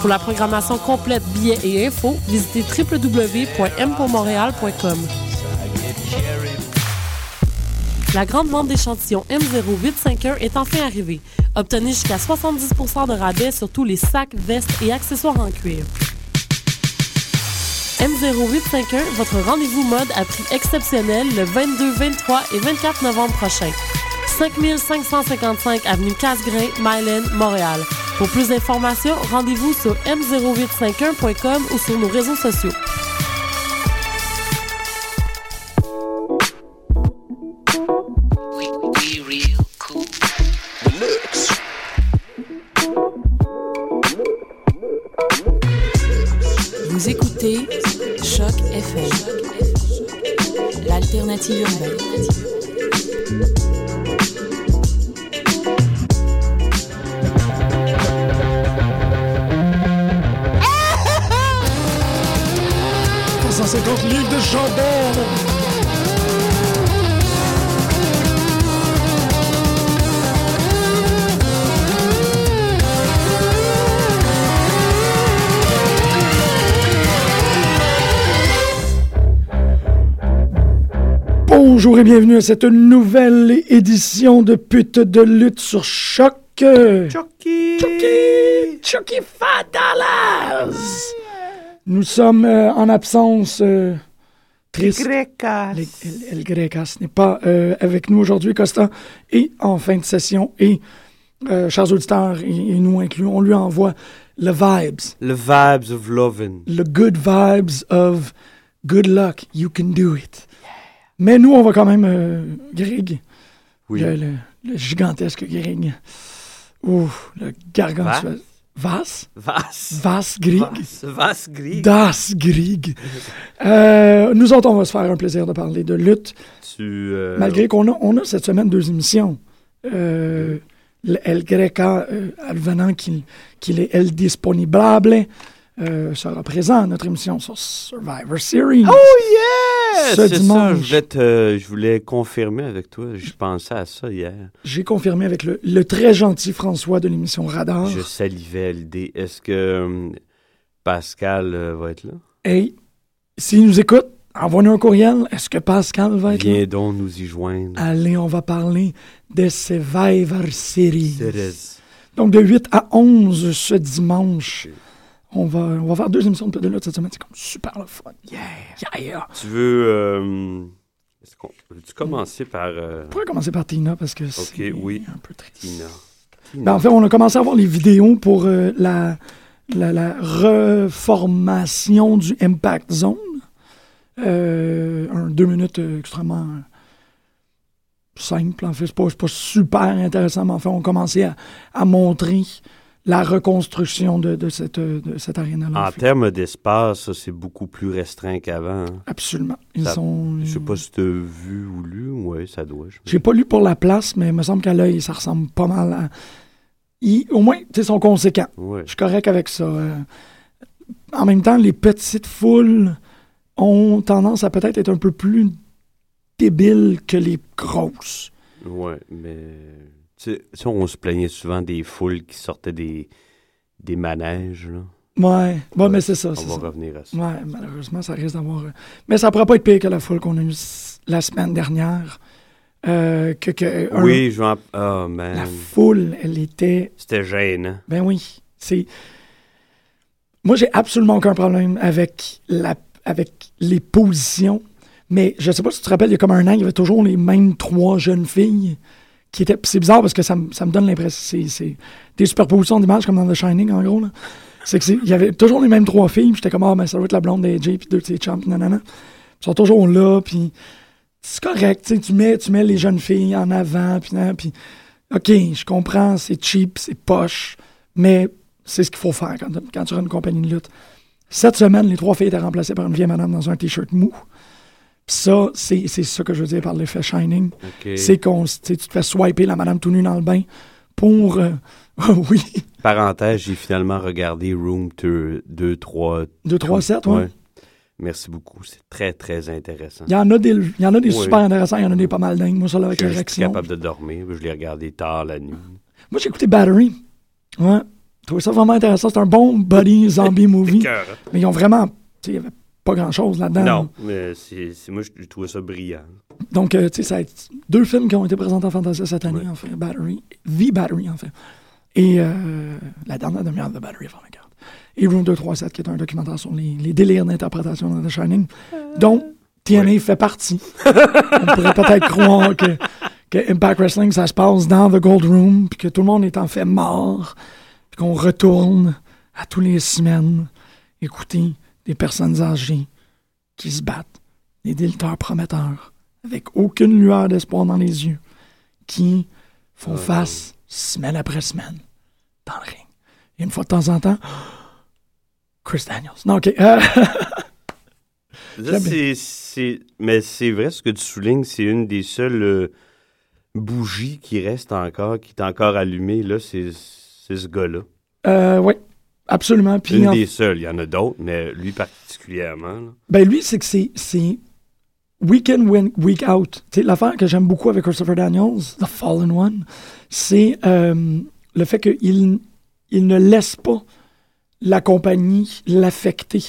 Pour la programmation complète, billets et infos, visitez www.mpourmontréal.com. La grande vente d'échantillons M0851 est enfin arrivée. Obtenez jusqu'à 70% de rabais sur tous les sacs, vestes et accessoires en cuir. M0851, votre rendez-vous mode à prix exceptionnel le 22, 23 et 24 novembre prochain. 5555 avenue Casgrain, Mylène, Montréal. Pour plus d'informations, rendez-vous sur m0851.com ou sur nos réseaux sociaux. Vous écoutez Choc FM, l'alternative urbaine. Chandelle. Bonjour et bienvenue à cette nouvelle édition de Pute de lutte sur Choc. Chucky! Chucky! Chucky Fadalas! Nous sommes euh, en absence euh, triste. Grecas. El, El- El Grecas n'est pas euh, avec nous aujourd'hui, Costa, et en fin de session. Et, euh, chers auditeurs, et, et nous inclus, on lui envoie le vibes, Le vibes of loving. le good vibes of good luck, you can do it. Mais nous, on va quand même, euh, Greg, Oui. le, le- le gigantesque Greg, Ouf, le gargantuesque. Vas? Vas. Vas, Greg? Vas. Vas gris. Das Grieg. Euh, nous autres, on va se faire un plaisir de parler de lutte, Tu. euh, malgré qu'on a, on a cette semaine deux émissions. Euh, le El Greca, euh, advenant qu'il est El Disponible, sera présent à notre émission sur Survivor Series. Oh yeah! Ce C'est ça, dimanche. je voulais, te- je voulais confirmer avec toi. Je pensais à ça hier. J'ai confirmé avec le, le très gentil François de l'émission Radar. Je salivais l'idée. Est-ce que euh, Pascal euh, va être là? Hey, s'il nous écoute, envoie-nous un courriel. Est-ce que Pascal va être là? Viens donc nous y joindre. Allez, on va parler de Survivor Series. Donc, de 8 à 11 ce dimanche, on va, on va faire deux émissions de lutte cette semaine. C'est comme super le fun. Yeah! Yeah, yeah! Tu veux. Euh, est-ce qu'on- Veux-tu commencer par euh, On pourrait commencer par Tina parce que c'est oui. un peu triste. Tina? Tina. Ben, en fait, on a commencé à voir les vidéos pour euh, la, la, la reformation du Impact Zone. Euh, un deux minutes extrêmement simple. En fait, c'est pas, pas super intéressant, mais en fait, on a commencé à, à montrer la reconstruction de, de cette, de cette aréna-là. en termes d'espace, c'est beaucoup plus restreint qu'avant. hein. Absolument. Ils Ça- sont. Je sais pas si tu as vu ou lu. Oui, ça doit. je- J'ai pas lu pour la place, mais il me semble qu'à l'œil, ça ressemble pas mal à. Ils- au moins, ils sont conséquents. Ouais. Je suis correct avec ça. euh. En même temps, les petites foules ont tendance à peut-être être un peu plus débiles que les grosses. Ouais, mais. Tu sais, on se plaignait souvent des foules qui sortaient des, des manèges. Là. Ouais, Ouais, mais c'est ça. On va ça. revenir à ça. Ouais, malheureusement, ça risque d'avoir. euh, Mais ça pourrait pas être pire que la foule qu'on a eue la semaine dernière. Euh, que, que un- Oui, je. Oh, la man. foule, elle était C'était gênant. Ben oui, c'est. Moi, j'ai absolument aucun problème avec, la... avec les positions, mais je sais pas si tu te rappelles, il y a comme un an, il y avait toujours les mêmes trois jeunes filles qui puis C'est bizarre parce que ça, me- ça me donne l'impression. C'est, des superpositions d'images comme dans The Shining, en gros. C'est que c'est- il y avait toujours les mêmes trois filles, j'étais comme, ah, ben ça doit être la blonde d'AJ, puis deux de ses nanana. Ils sont toujours là, puis c'est correct, tu mets, tu mets les jeunes filles en avant, puis puis OK, je comprends, c'est cheap, c'est poche, mais c'est ce qu'il faut faire quand, quand tu as une compagnie de lutte. Cette semaine, les trois filles étaient remplacées par une vieille madame dans un t-shirt mou. Ça, c'est ça que je veux dire par l'effet Shining. C'est qu'on tu te fais swiper la madame tout nue dans le bain pour. euh, oui, Parenthèse, j'ai finalement regardé Room 2, 2 3. 2, 3, 7, ouais. Merci beaucoup. C'est très, très intéressant. Il y en a des, il y en a des Oui. super intéressants, il y en a des pas mal dingues. Moi, ça, là, avec Je suis capable de dormir. Je l'ai regardé tard la nuit. Moi, j'ai écouté Battery. Ouais. Je trouvais ça vraiment intéressant. C'est un bon buddy zombie movie. Mais ils ont vraiment. Tu sais, il n'y avait pas grand-chose là-dedans. Non, mais c'est moi, j'ai trouvé ça brillant. Donc, euh, tu sais, ça a été deux films qui ont été présentés en Fantasia cette année, Ouais. en fait. Battery. The Battery, en fait. Et euh, la dernière demi-heure de Battery, avant regarde. Et Room 237, qui est un documentaire sur les, les délires d'interprétation de The Shining, dont TNA fait partie. On pourrait peut-être croire que, que Impact Wrestling, ça se passe dans The Gold Room, puis que tout le monde est en fait mort, puis qu'on retourne à tous les semaines écouter des personnes âgées qui se battent, des lutteurs prometteurs, avec aucune lueur d'espoir dans les yeux, qui font Ah. face semaine après semaine dans le ring. Et une fois de temps en temps, Chris Daniels. Non, ok. euh, Là, mais c'est vrai ce que tu soulignes, c'est une des seules euh, bougies qui reste encore, qui est encore allumée. Là, c'est c'est ce gars-là. euh, oui, absolument. Puis, Une en- des seules. Il y en a d'autres, mais lui particulièrement. là. ben lui, c'est que c'est- c'est week in, win- week out. L'affaire que j'aime beaucoup avec Christopher Daniels, The Fallen One, c'est euh, le fait qu'il il ne laisse pas la compagnie l'affecter.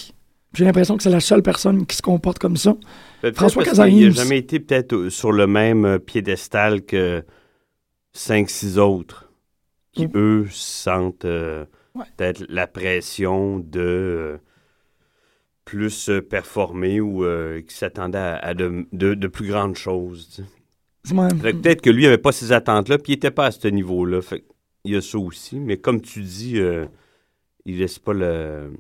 J'ai l'impression que c'est la seule personne qui se comporte comme ça. Peut-être François parce qu'il n'a jamais été peut-être sur le même euh, piédestal que 5-6 autres qui, eux, sentent euh, Ouais. peut-être la pression de euh, plus performer ou euh, qui s'attendaient à, à de, de- de plus grandes choses. peut-être que lui n'avait pas ces attentes-là, puis il n'était pas à ce niveau-là. Il y a ça aussi. Mais comme tu dis, euh, il laisse pas le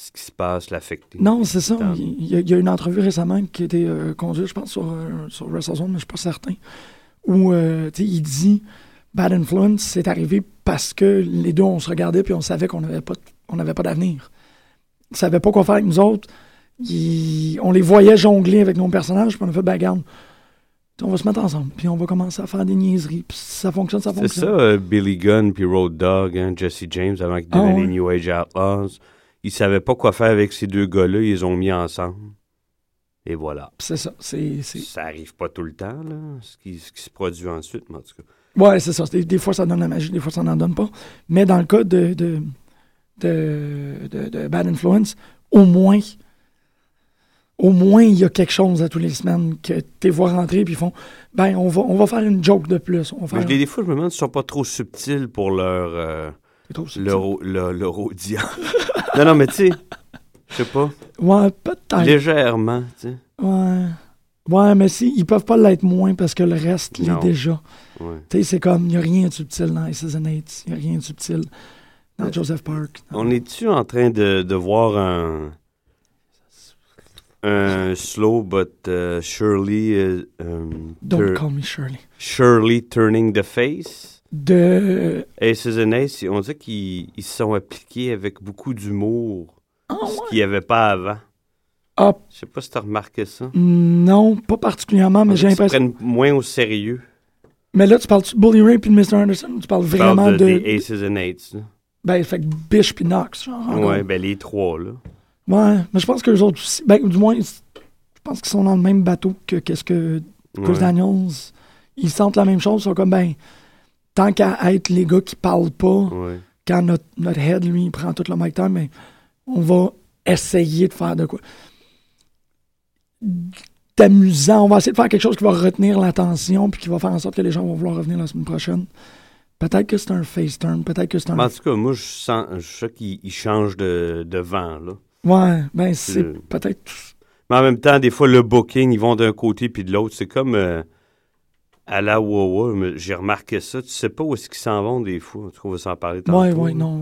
ce qui se passe l'affecter. Non, c'est ça. Il y, a, il y a une entrevue récemment qui a été euh, conduite, je pense, sur, euh, sur WrestleZone, mais je suis pas certain, où il dit Bad Influence, c'est arrivé parce que les deux, on se regardait puis on savait qu'on n'avait pas, on pas d'avenir. Ils savaient pas quoi faire avec nous autres. Ils- on les voyait jongler avec nos personnages, puis on a fait, ben, regarde, on va se mettre ensemble, puis on va commencer à faire des niaiseries. Puis ça fonctionne, ça C'est fonctionne. ça, euh, Billy Gunn puis Road Dogg, hein, Jesse James, avant qu'ils Ah, deviennent ouais. les New Age Outlaws. Ils savaient pas quoi faire avec ces deux gars-là, ils les ont mis ensemble. Et voilà. C'est ça. C'est, c'est... Ça arrive pas tout le temps, là, ce qui, ce qui se produit ensuite, mais en tout cas. Ouais, c'est ça. Des, des fois, ça donne la magie, des fois, ça n'en donne pas. Mais dans le cas de, de, de, de- de Bad Influence, au moins, au moins, il y a quelque chose à tous les semaines que tu vois rentrer puis ils font, ben, on va, on va faire une joke de plus. On va Mais faire... je- des fois, je me demande s'ils sont pas trop subtils pour leur, euh, C'est trop subtil. leur, au- leur, leur audience. non, non, mais tu sais, je sais pas, Ouais, peut-être. légèrement, tu sais. Ouais. Ouais, mais si, ils peuvent pas l'être moins parce que le reste l'est déjà. Ouais. Tu sais, c'est comme, il n'y a rien de subtil dans Aces and Eights. Il n'y a rien de subtil dans Joseph Park. On est-tu en train de, de voir un, un slow but uh, surely, uh, um, Don't call me Shirley. surely turning the face? De. Aces and Ace, on dirait qu'ils ils se sont appliqués avec beaucoup d'humour, Ah, ce ouais. qu'il n'y avait pas avant. Ah, Je sais pas si tu as remarqué ça. non, pas particulièrement, mais j'ai l'impression. prennent moins au sérieux. Mais là, tu parles de Bully Ray puis de Mr. Anderson tu parles vraiment parle de, de. des Aces and Eights. là? Ben, fait que Bish puis Knox. Genre. Ouais, ben les trois, là. Ouais, mais je pense que les autres aussi. Ben, du moins, je pense qu'ils sont dans le même bateau que qu'est-ce que Chris Ouais. Daniels. Ils sentent la même chose. Ils sont comme, ben, tant qu'à être les gars qui parlent pas, Ouais. quand notre, notre head, lui, il prend tout le mic time, mais on va essayer de faire de quoi. D'amusant. On va essayer de faire quelque chose qui va retenir l'attention puis qui va faire en sorte que les gens vont vouloir revenir la semaine prochaine. Peut-être que c'est un face turn, peut-être que c'est un. En tout cas, moi, je sens, je sens qu'ils ils changent de, de vent, là. Ouais, ben, c'est Le- peut-être. Mais en même temps, des fois, le booking, ils vont d'un côté puis de l'autre. C'est comme euh, à la Wawa. J'ai remarqué ça. Tu sais pas où est-ce qu'ils s'en vont des fois. En tout cas, on va s'en parler tantôt. Ouais, ouais, non.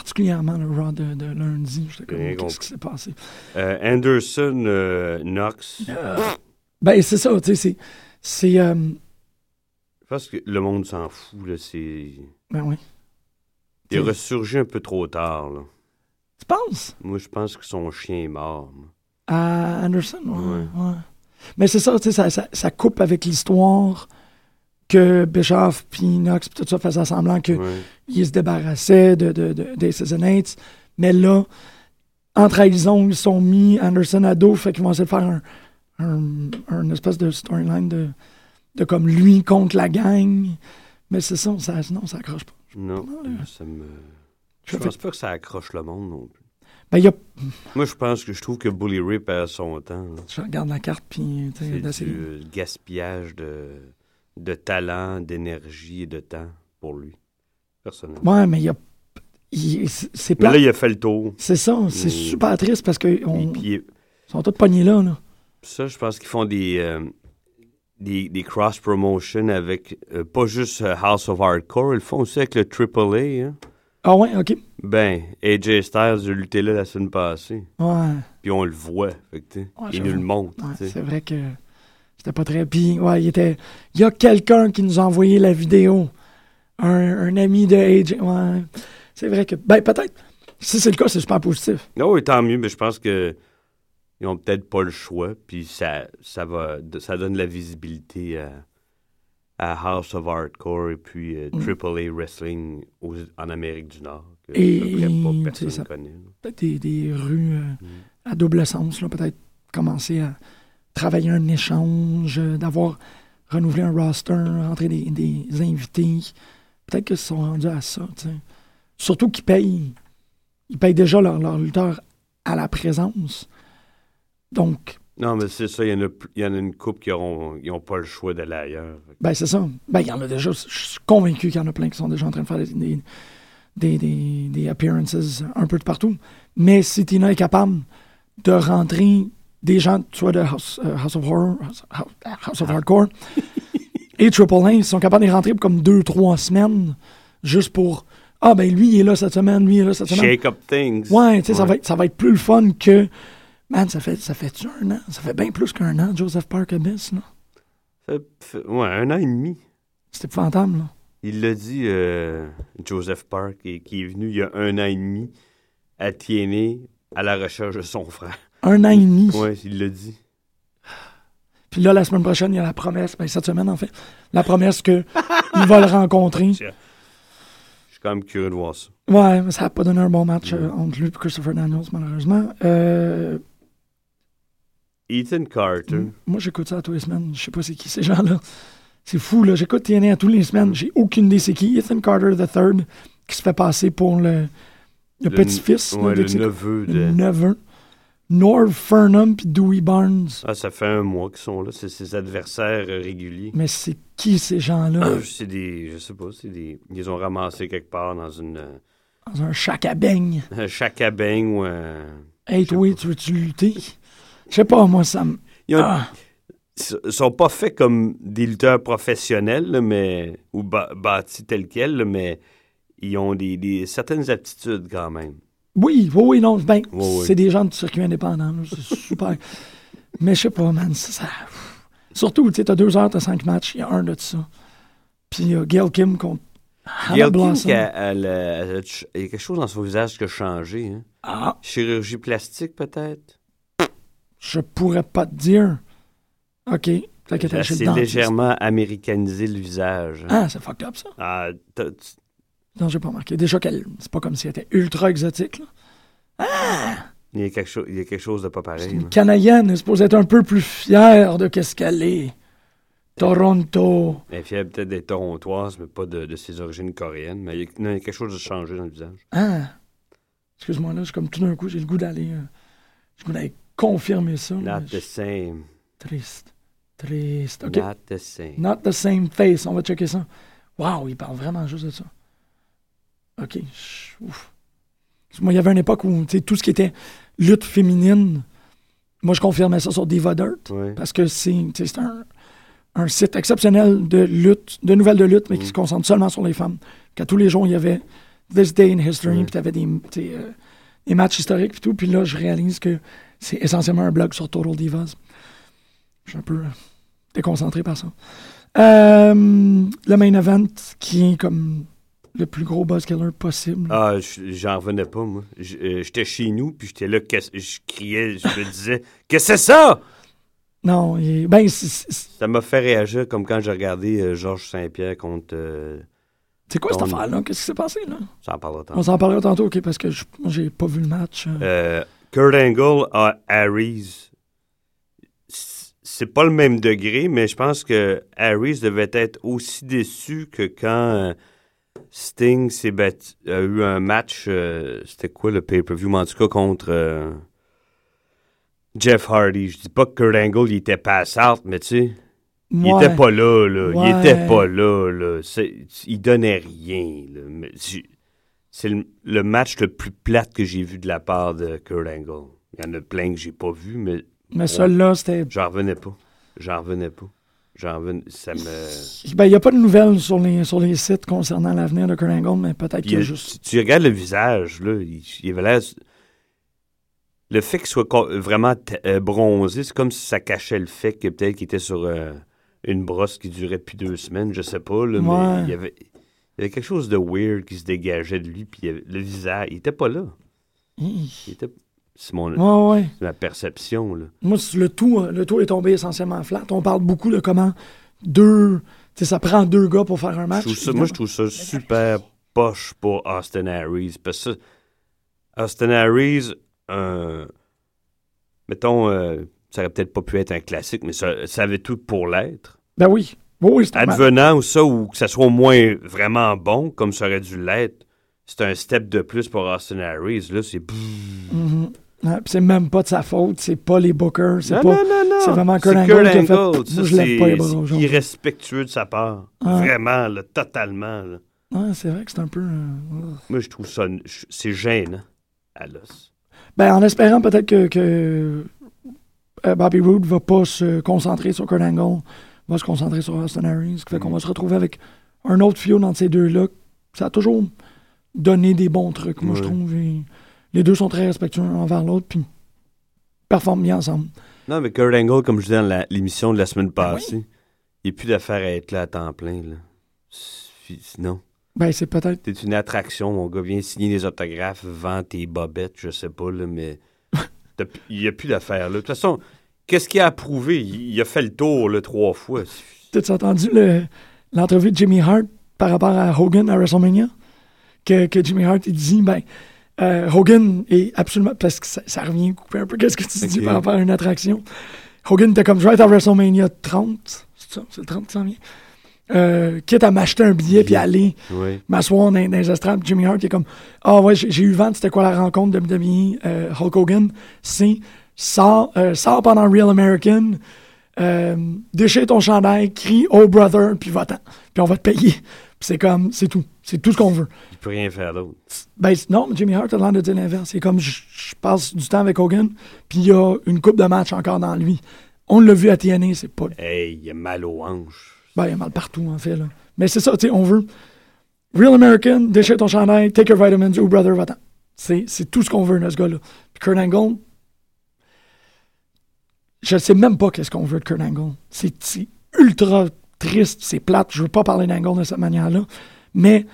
Euh, particulièrement le Raw de, de lundi. Bien qu'est-ce qui s'est passé? Euh, Anderson, euh, Knox. Ben, c'est ça, tu sais, c'est. Euh, pense que le monde s'en fout. Là, c'est... ben oui. Il est ressurgi un peu trop tard. Là. Tu penses? Moi, je pense que son chien est mort. À Anderson, ouais. Ouais. ouais. Mais c'est ça, tu sais, ça, ça, ça coupe avec l'histoire que Bischoff puis Knox puis tout ça faisaient semblant qu'ils Ouais. se débarrassaient de, de, de, des. Mais là, en trahison, ils sont mis Anderson à dos, fait qu'ils vont essayer de faire un, un, un espèce de storyline de, de comme lui contre la gang. Mais c'est ça, ça, non, ça accroche pas. Non, ça me... Je Je pense pas que ça accroche le monde non plus. Ben, il y a, Moi, je pense que je trouve que Bully Ray perd son temps. là. je regarde la carte, puis C'est du euh, gaspillage de, de talent, d'énergie et de temps pour lui, personnellement. Ouais, mais il y a. il- c'est Mais là, il a fait le tour. C'est ça, c'est Mais- super triste parce qu'ils Et puis, sont tous pognés là. là. ça, je pense qu'ils font des, euh, des, des cross-promotions avec euh, pas juste euh, House of Hardcore, ils le font aussi avec le AAA. Hein? Ah ouais, ok. Ben, AJ Styles a lutté là la semaine passée. Ouais, Puis on le voit. Fait que, Ouais, il nous le montre. ouais, c'est vrai que c'était pas très. Puis, ouais, il était. Il y a quelqu'un qui nous a envoyé la vidéo. Un, un ami de AJ. Ouais. C'est vrai que. Ben, peut-être. Si c'est le cas, c'est super positif. Non, oui, tant mieux, mais je pense que ils ont peut-être pas le choix, puis ça, ça va, ça donne la visibilité à, à House of Hardcore et puis euh, Mm. AAA Wrestling aux- en Amérique du Nord. Que Et, pas personne ça- connaît. Peut-être des, des rues euh, Mm. à double sens, là. Peut-être commencer à travailler un échange, euh, d'avoir renouvelé un roster, rentrer des, des invités. Peut-être qu'ils se sont rendus à ça, tu sais. Surtout qu'ils payent. Ils payent déjà leurs leur lutteurs à la présence. Donc, Non, mais c'est ça, il y, y en a une couple qui n'ont ils ont pas le choix d'aller ailleurs. ben c'est ça. Ben, il y en a déjà. Je suis convaincu qu'il y en a plein qui sont déjà en train de faire des, des, des, des- des appearances un peu de partout. Mais si Tina est capable de rentrer des gens, soit de House, euh, House of Horror, House, House- of Hardcore, et Triple ils sont capables de rentrer comme deux, trois semaines, juste pour. Ah, ben lui, il est là cette semaine, lui, il est là cette semaine. Shake up things. Ouais, tu sais, ça, va être, ça va être plus le fun que. Man, ça fait, ça fait un an? Ça fait bien plus qu'un an, Joseph Park Abyss, là. Fait- fait- ouais, un an et demi. C'était épouvantable, là. Il l'a dit, euh, Joseph Park, et, qui est venu il y a un an et demi à TNA à la recherche de son frère. Un an et demi. Ouais, il l'a dit. Puis là, la semaine prochaine, il y a la promesse, ben, cette semaine en fait, la promesse qu'il va le rencontrer. Je suis quand même curieux de voir ça. Ouais, mais ça n'a pas donné un bon match euh, entre lui et Christopher Daniels, malheureusement. Euh, Ethan Carter. moi, j'écoute ça à tous les semaines. Je sais pas c'est qui ces gens-là. C'est fou, là. J'écoute TNA à tous les semaines. J'ai aucune idée c'est qui. Ethan Carter III, qui se fait passer pour le, le, Le petit-fils. Ouais, le neveu le de. neveu. Norv Furnham puis Dewey Barnes. Ah, ça fait un mois qu'ils sont là. C'est ses adversaires euh, réguliers. Mais c'est qui ces gens-là? c'est des. Je sais pas, c'est des. Ils ont ramassé quelque part dans une. euh, Dans un chac à beigne. un chacabang ou un. Hey, toi, tu veux-tu lutter? Je sais pas, moi, ça me. Ils ont- Ah. Ils sont pas faits comme des lutteurs professionnels, là, mais. Ou bâtis tels quels, là, mais. Ils ont des, des- certaines aptitudes quand même. Oui, oui, oui, non, ben, Oui, c'est des gens du circuit indépendant, c'est super. Mais je sais pas, man, ça, ça- Surtout, tu sais, t'as deux heures, t'as cinq matchs, il y a un de ça. Puis il y a Gail Kim contre Gail Blossom. qui a- elle elle il y a quelque chose dans son visage qui a changé. Hein? Ah, Chirurgie plastique, peut-être? je pourrais pas te dire. OK, dentiste. légèrement américanisé le visage. hein. Ah, c'est fucked up, ça. Ah, t'as- tu- Non, j'ai pas remarqué. Déjà qu'elle, c'est pas comme si elle était ultra exotique, là. Ah! il, y a quelque chose, il y a quelque chose de pas C'est pareil. une là. Canadienne, elle est supposée être un peu plus fière de qu'est-ce qu'elle est. Toronto. Elle est fière peut-être d'être torontoise, mais pas de, de ses origines coréennes. Mais il y, a, non, il y a quelque chose de changé dans le visage. Ah! Excuse-moi, là, j'ai comme tout d'un coup, j'ai le goût d'aller. euh, j'ai le goût d'aller confirmer ça. Not the je- same. Triste. Triste. Not the same. Not the same face. On va checker ça. Wow, il parle vraiment juste de ça. OK. Ouf. Moi, il y avait une époque où, tout ce qui était lutte féminine, moi, je confirmais ça sur Diva Dirt. Ouais. Parce que c'est un, un site exceptionnel de lutte, de nouvelles de lutte, mais qui Mm. se concentre seulement sur les femmes. Qu'à tous les jours, il y avait This Day in History, Ouais. puis tu avais des, euh, des matchs historiques, puis tout. Puis là, je réalise que c'est essentiellement un blog sur Total Divas. Je suis un peu euh, déconcentré par ça. Euh, le main event, qui est comme le plus gros buzz killer possible. Ah, je- j'en revenais pas, moi. Euh, J'étais chez nous, puis j'étais là, je criais, je me disais, que c'est ça? Non, est- ben, c'est- c'est Ça m'a fait réagir comme quand j'ai regardé euh, Georges Saint-Pierre contre. euh, c'est quoi cette affaire-là? Qu'est-ce qui s'est passé, là? ça en parlera On tantôt. s'en parlera tantôt, OK, parce que j'ai pas vu le match. euh. Euh, Kurt Angle à Harris. C- C'est pas le même degré, mais je pense que Harris devait être aussi déçu que quand Sting s'est battu, a eu un match, euh, c'était quoi le pay-per-view, mais en tout cas contre euh, Jeff Hardy. Je dis pas que Kurt Angle il était pass out, mais tu sais, il Ouais. était pas là, là. Ouais. Il était pas là, là. Il donnait rien, là. C'est le, le match le plus plate que j'ai vu de la part de Kurt Angle. Il y en a plein que j'ai pas vu, mais Mais celui-là, c'était... j'en revenais pas. J'en revenais pas. Ça me... Ben, il n'y a pas de nouvelles sur les, sur les sites concernant l'avenir de Kurt Angle, mais peut-être qu'il y a juste... tu, tu regardes le visage, là, il, il avait l'air... Le fait qu'il soit vraiment euh, bronzé, c'est comme si ça cachait le fait que peut-être qu'il était sur euh, une brosse qui durait depuis deux semaines, je sais pas, là, Ouais. mais il y, avait, il y avait quelque chose de weird qui se dégageait de lui, puis il y avait- le visage, il était pas là. Il était... C'est mon, Ouais, ma perception, là. Moi, le tout, euh, le tout est tombé essentiellement flat. On parle beaucoup de comment deux... Ça prend deux gars pour faire un match. ça- moi, je trouve ça super poche pour Austin Harris. Parce que Austin Harris, euh, mettons, euh, ça aurait peut-être pas pu être un classique, mais ça, ça avait tout pour l'être. Ben oui. Oui. Advenant ou ça, ou que ça soit au moins vraiment bon, comme ça aurait dû l'être, c'est un step de plus pour Austin Harris. Là, c'est. Mhm. Ouais, puis c'est même pas de sa faute, c'est pas les bookers, c'est pas... non, non, non. c'est vraiment Kurt Angle qui a fait- Moi, je lève pas les bras irrespectueux de sa part. Ouais. Vraiment, là, totalement. là. Ouais, c'est vrai que c'est un peu... euh, Moi, je trouve ça. C'est gênant à l'os. Ben, en espérant peut-être que, que euh, Bobby Roode va pas se concentrer sur Kurt Angle, va se concentrer sur Austin Harris, ce qui fait qu'on va se retrouver avec un autre feud entre ces deux-là. Ça a toujours donné des bons trucs, moi, je trouve. et les deux sont très respectueux l'un envers l'autre, puis performent bien ensemble. Non, mais Kurt Angle, comme je disais dans l'émission de la semaine Ben passée, il n'y a plus d'affaire à être là à temps plein. Là. Sinon, Ben, c'est peut-être... t'es une attraction, mon gars. Viens signer des autographes, vends tes bobettes, je sais pas, là, mais il n'y a plus d'affaire. là. De toute façon, qu'est-ce qu'il a approuvé? Il, il a fait le tour là, trois fois. T'as-tu entendu le- l'entrevue de Jimmy Hart par rapport à Hogan à WrestleMania? Que, que Jimmy Hart, il dit, ben, euh, Hogan est absolument, parce que ça, ça revient couper un peu, qu'est-ce que tu dis par rapport à une attraction? Hogan était comme, je vais être à WrestleMania 30, c'est ça, c'est le 30 qui s'en vient. Euh, quitte à m'acheter un billet puis aller Oui. m'asseoir dans, dans les estrades. Jimmy Hart il est comme Ah ouais, j'ai j'ai eu vent, c'était quoi la rencontre de WWE euh, Hulk Hogan? C'est sors, euh, sors pendant Real American, euh, déchire ton chandail, crie Oh brother, puis va-t'en. Puis on va te payer. C'est comme, c'est tout. C'est tout ce qu'on veut. Il peut rien faire d'autre. Ben non, Jimmy Hart a l'air de dire l'inverse. C'est comme je, je passe du temps avec Hogan, puis il y a une coupe de match encore dans lui. On l'a vu à TNA, c'est pas. Hey, il a mal aux hanches. Ben, il y a mal partout, en fait. Là. Mais c'est ça, tu sais, on veut. Real American, déchire ton chandail, take your vitamins, oh brother, va-t'en. C'est, c'est tout ce qu'on veut de ce gars-là. Puis Kurt Angle, je sais même pas qu'est-ce qu'on veut de Kurt Angle. C'est, c'est ultra triste, c'est plate. Je veux pas parler d'Angle de cette manière-là. Mais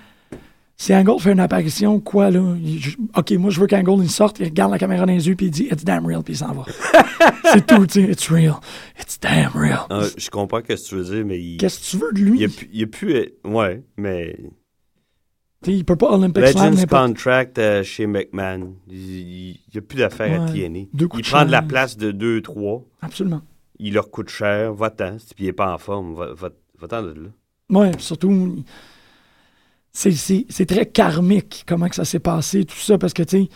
si Angle fait une apparition, quoi, là? il- je- OK, moi, je veux qu'Angle, il sorte, il regarde la caméra dans les yeux, puis il dit « It's damn real », puis il s'en va. c'est tout, tu sais. « It's real. It's damn real. Ah, je comprends ce que tu veux dire, mais il. Qu'est-ce que tu veux de lui? Il a, il a être- Ouais, mais. T'sais, il peut pas Olympic Slam Legends n'importe Contract euh, chez McMahon. Il n'y a plus d'affaires à. TNA. Deux coups Il de prend de la place de 2-3. Absolument. Il leur coûte cher. Va-t'en. Si il n'est pas en forme, va- va- va-t'en de là. Puis surtout, c'est, très karmique comment que ça s'est passé, tout ça, parce que, tu sais,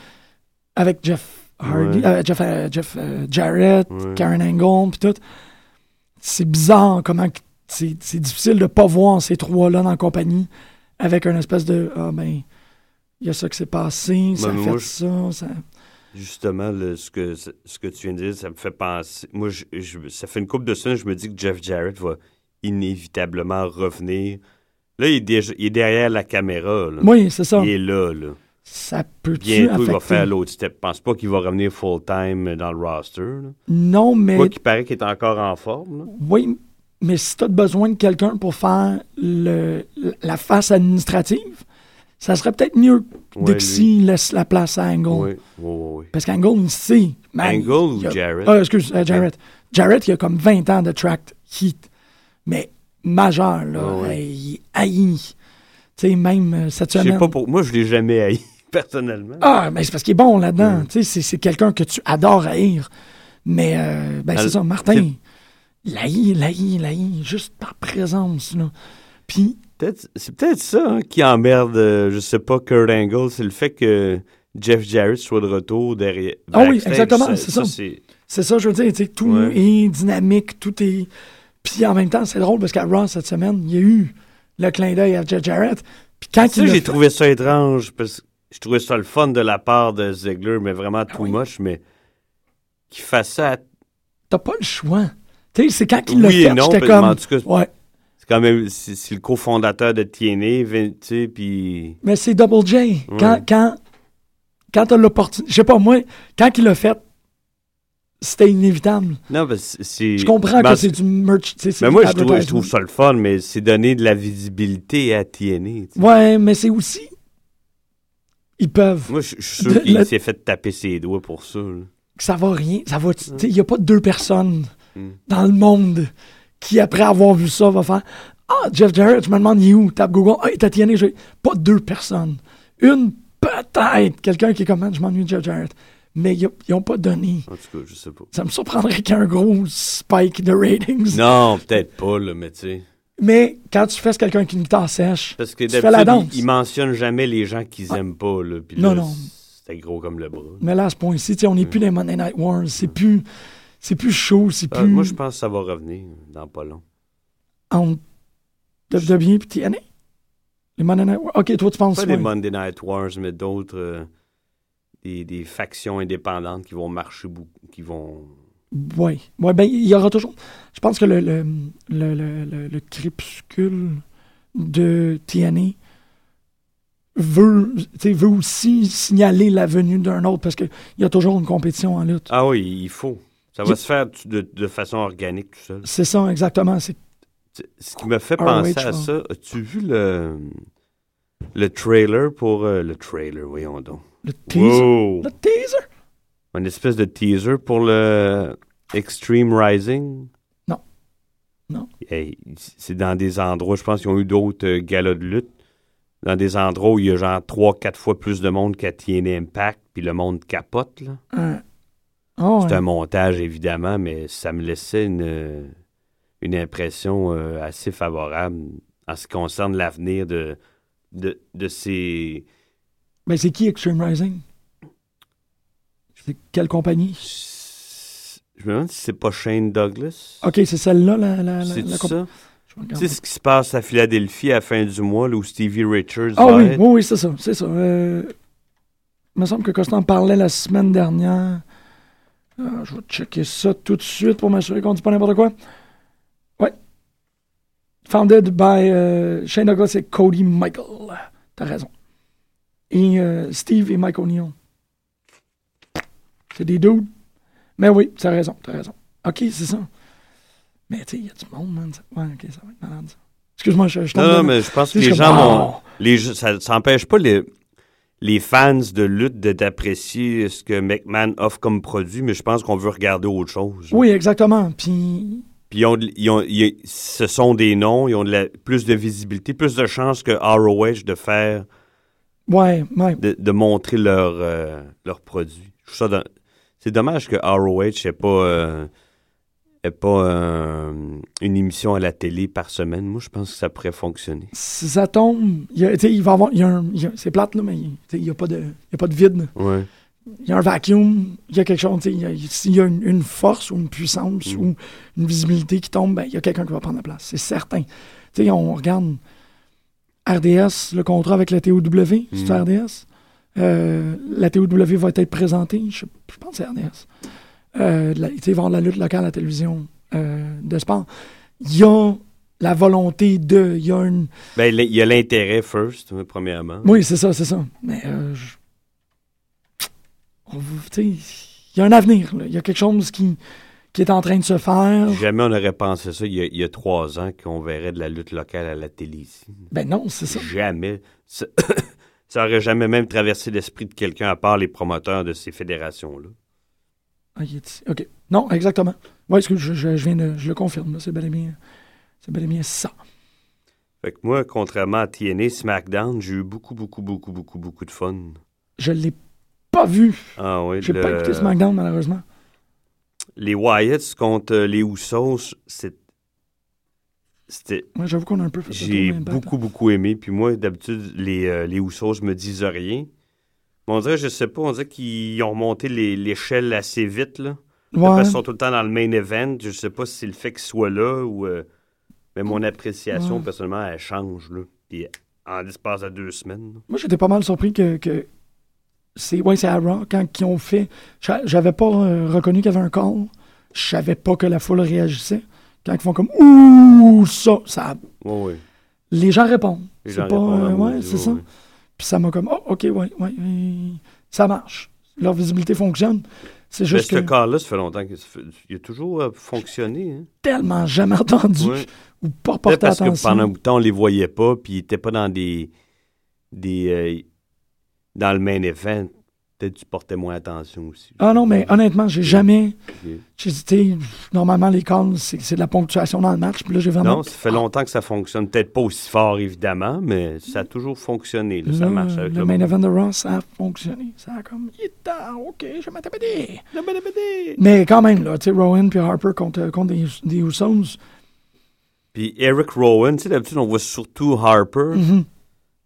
avec Jeff Hardy, Ouais. euh, Jeff, euh, Jeff euh, Jarrett, Ouais. Karen Angle, puis tout, c'est bizarre comment c'est, difficile de pas voir ces trois-là dans la compagnie avec une espèce de, ah ben, il y a ça qui s'est passé, ça a mais fait je- ça, ça... Justement, le- ce, que, ce que tu viens de dire, ça me fait penser. Moi, je- je- ça fait une couple de semaines, je me dis que Jeff Jarrett va inévitablement revenir. Là, il est, déjà, il est derrière la caméra. Là. Oui, c'est ça. Il est là. là. Ça peut-tu Bientôt, il va affecter? faire l'autre step. Je pense pas qu'il va revenir full-time dans le roster. Là. Non, mais... Quoi qu'il paraît qu'il est encore en forme. là. Oui, mais si tu as besoin de quelqu'un pour faire le, la face administrative, ça serait peut-être mieux Ouais, Dixie laisse la place à Angle. Oui, oui, oui. Parce qu'Angle, il sait. man, Angle ou a- Jarrett? Ah, excuse, euh, Jarrett. Jarrett, il a comme 20 ans de track heat. Mais majeur, là. Ouais. il est haï. Tu sais, même euh, cette Je semaine. sais pas pour. Moi, je l'ai jamais haï, personnellement. Ah, mais c'est parce qu'il est bon là-dedans. Mm. Tu sais, c'est- quelqu'un que tu adores haïr. Mais, euh, ben, c'est ça, Martin, haït, il haït, juste par présence, là. Puis, Peut-être- c'est peut-être ça hein, qui emmerde, euh, je sais pas, Kurt Angle, c'est le fait que Jeff Jarrett soit de retour derrière. Ah oui, exactement, c'est ça. c'est- c'est ça, je veux dire, tu sais, tout Ouais. est dynamique, tout est. Puis en même temps, c'est drôle parce qu'à Raw cette semaine, il y a eu le clin d'œil à Jeff Jarrett. Puis quand Ça, l'a j'ai fait- trouvé ça étrange parce que je trouvais ça le fun de la part de Ziegler, mais vraiment too Ah oui. much, mais qu'il fasse ça à T'as pas le choix. Tu sais, c'est quand il l'a Oui et fait, j'étais comme. en tout cas, Ouais, quand même c'est le cofondateur de TNA, tu sais, puis mais c'est Double J. Quand, Ouais. quand, quand t'as l'opportunité. Je sais pas, moi, quand il l'a fait, c'était inévitable. non, ben, c'est-. Je comprends Ben, que c'est du merch. Mais moi, je trouve, je trouve ça le fun, mais c'est donner de la visibilité à TNA. Ouais, mais c'est aussi. Ils peuvent. Moi, je je suis sûr qu'il le- s'est fait taper ses doigts pour ça. là. ça va rien. Ça va. Il y a pas deux personnes Mm. dans le monde qui, après avoir vu ça, va faire Ah, Jeff Jarrett, je me demande, il est où Tape Google. Ah, il t'a TNA. Je... Pas deux personnes. Une, peut-être, quelqu'un qui est comme, Man, je m'ennuie de Jeff Jarrett. Mais ils n'ont pas donné. En tout cas, je sais pas. Ça me surprendrait qu'il y ait un gros spike de ratings. Non, peut-être pas, là, mais tu sais. Mais quand tu fais quelqu'un qui une guitare sèche, Parce que Tu fais la d'habitude, danse. ils il mentionnent jamais les gens qu'ils aiment pas, là. Non, là, non. C'était gros comme le bras. mais là, à ce point-ci, on n'est plus dans les Monday Night Wars. C'est plus, c'est plus chaud. C'est Ah, plus moi, je pense que ça va revenir dans pas long. entre WWE et TNA. Les Monday Night Wars? Ok, toi, tu penses Pas des Monday Night Wars, mais d'autres. euh, des, des factions indépendantes qui vont marcher beaucoup. Qui vont. Ouais. Ouais, ben, il y aura toujours. Je pense que le, le, le, le, le- le crépuscule de TNA veut, veut aussi signaler la venue d'un autre parce qu'il y a toujours une compétition en lutte. Ah oui, il faut. Ça va se faire de, de façon organique tout seul. C'est ça, exactement. C'est Ce qui me fait penser à ça, as-tu vu le, le trailer pour. euh, le trailer, voyons donc. le teaser? Wow! Le teaser? Une espèce de teaser pour le Extreme Rising? Non. Non. Hey, c'est dans des endroits, je pense qu'ils ont eu d'autres euh, galas de lutte. Dans des endroits où il y a genre 3-4 fois plus de monde qu'à TNA Impact, puis le monde capote, là. Ah ouais. C'est un montage, évidemment, mais ça me laissait une, une impression euh, assez favorable en ce qui concerne l'avenir de, de, de ces... Ben, c'est qui Extreme Rising? C'est quelle compagnie? Je me demande si c'est pas Shane Douglas. Ok, c'est celle-là, la, la, la, c'est la ça? Tu sais ce qui se passe à Philadelphie à la fin du mois, là, où Stevie Richards Ah va oui, être? oui, oui, c'est ça, c'est ça. Euh, il me semble que Costa en parlait la semaine dernière. Ah, je vais checker ça tout de suite pour m'assurer qu'on dit pas n'importe quoi. Ouais. Founded by euh, Shane Douglas et Cody Michael. T'as raison. Et euh, Steve et Mike O'Neill. C'est des dudes. Mais oui, t'as raison, t'as raison. Ok, c'est ça. Mais tu sais, il y a du monde, man. Ouais, ok, ça va être malade, ça. Excuse-moi, je, je Non, non, mais je pense que les gens oh! vont... Les, ça n'empêche pas les, les fans de lutte d'apprécier ce que McMahon offre comme produit, mais je pense qu'on veut regarder autre chose. Oui, exactement. Puis Puis ils ont, de- ils ont- ils- ce sont des noms, ils ont de la- plus de visibilité, plus de chances que ROH de faire, Ouais, ouais. de, de montrer leur, euh, leur produit. Je trouve ça dans- C'est dommage que ROH n'ait pas, euh, ait pas euh, une émission à la télé par semaine. Moi, je pense que ça pourrait fonctionner. Si ça tombe, il, y a- il va avoir. c'est plate, là, mais il n'y a, a pas de vide. Ouais. Il y a un vacuum, il y a quelque chose. y S'il y a une, une force ou une puissance Mm. ou une visibilité qui tombe, ben, il y a quelqu'un qui va prendre la place. C'est certain. On regarde RDS, le contrat avec la TOW, c'est Mm. RDS. Euh, la TOW va être présentée, je, je pense que c'est RDS. Euh, la- tu sais, il va y avoir la lutte locale à la télévision euh, de sport. Il y a la volonté de. Il y a une. Ben, il y a l'intérêt first, hein, premièrement. Oui, c'est ça, c'est ça. Mais euh, je- il y a un avenir. Il y a quelque chose qui, qui est en train de se faire. Jamais on n'aurait pensé ça il y, a, il y a trois ans qu'on verrait de la lutte locale à la télé ici. Ben non, c'est ça. Jamais. Ça- ça aurait jamais même traversé l'esprit de quelqu'un à part les promoteurs de ces fédérations-là. Ah, il est ici. OK. Non, exactement. Oui, excuse, je, je, je viens de, je le confirme. C'est bel et bien, c'est bel et bien ça. Fait que moi, contrairement à TNA, SmackDown, j'ai eu beaucoup, beaucoup, beaucoup, beaucoup, beaucoup de fun. Je l'ai pas vu. Ah oui, J'ai le- pas écouté SmackDown, malheureusement. Les Wyatts contre les Usos, c'est- c'était Moi, j'avoue qu'on a un peu fait J'ai beaucoup, beaucoup aimé. Puis moi, d'habitude, les, euh, les Usos me disent rien. Mais on dirait, je sais pas, on dirait qu'ils ont remonté les- l'échelle assez vite, là. Parce qu'ils sont tout le temps dans le main event. Je sais pas si c'est le fait qu'ils soient là ou... euh, mais mon appréciation, Ouais. personnellement, elle change, là. Puis en l'espace de deux semaines. là. Moi, j'étais pas mal surpris que, que c'est ouais, c'est à Raw quand ils ont fait. j'a- J'avais pas euh, reconnu qu'il y avait un call. Je savais pas que la foule réagissait. Quand ils font comme ouh ça, ça Ouais, les gens répondent. C'est pas répondent euh, ouais, c'est ça. Puis ça m'a comme oh ok ouais euh, ça marche. Leur visibilité fonctionne. C'est Mais juste ce que cas-là, ça fait longtemps qu'il il a toujours euh, fonctionné. Hein? tellement jamais entendu Ouais. ou pas porté parce que attention. pendant un bout de temps, on les voyait pas, puis ils étaient pas dans des. des euh, dans le main event. Peut-être que tu portais moins attention aussi. Ah non, mais honnêtement, j'ai jamais. J'ai hésité. Normalement, les calls, c'est c'est de la ponctuation dans le match. Puis là, j'ai vraiment. Non, ça fait longtemps que ça fonctionne. Peut-être pas aussi fort, évidemment, mais ça a toujours fonctionné. là. Ça marche avec le le main event de Ross, ça a fonctionné. Ça a comme. Il est temps, ok, je m'attaper. Mais quand même, là, tu sais, Rowan puis Harper contre, contre des, des. Puis Eric Rowan, tu sais, d'habitude, on voit surtout Harper.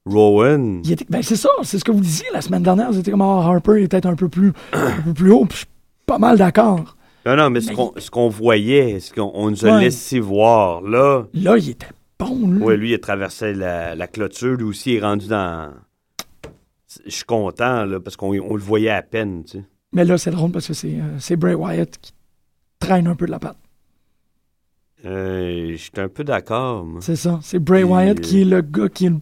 Rowan, il était- ben, c'est ça, c'est ce que vous disiez la semaine dernière. Vous étiez comme, ah, Harper est peut-être un peu plus, un peu plus haut. Puis je suis pas mal d'accord. non, non, mais ce Mais- qu'on ce qu'on voyait, ce qu'on on nous a Ouais. laissé voir, là, Là, il était bon, là. Ouais, lui, il a traversé la, la clôture. Lui aussi, il est rendu dans. Je suis content, là, parce qu'on on le voyait à peine, tu sais. Mais là, c'est drôle parce que c'est euh, Bray Wyatt qui traîne un peu de la patte. Euh, je suis un peu d'accord, moi. C'est ça. C'est Bray Et, Wyatt euh, qui est le gars qui est le.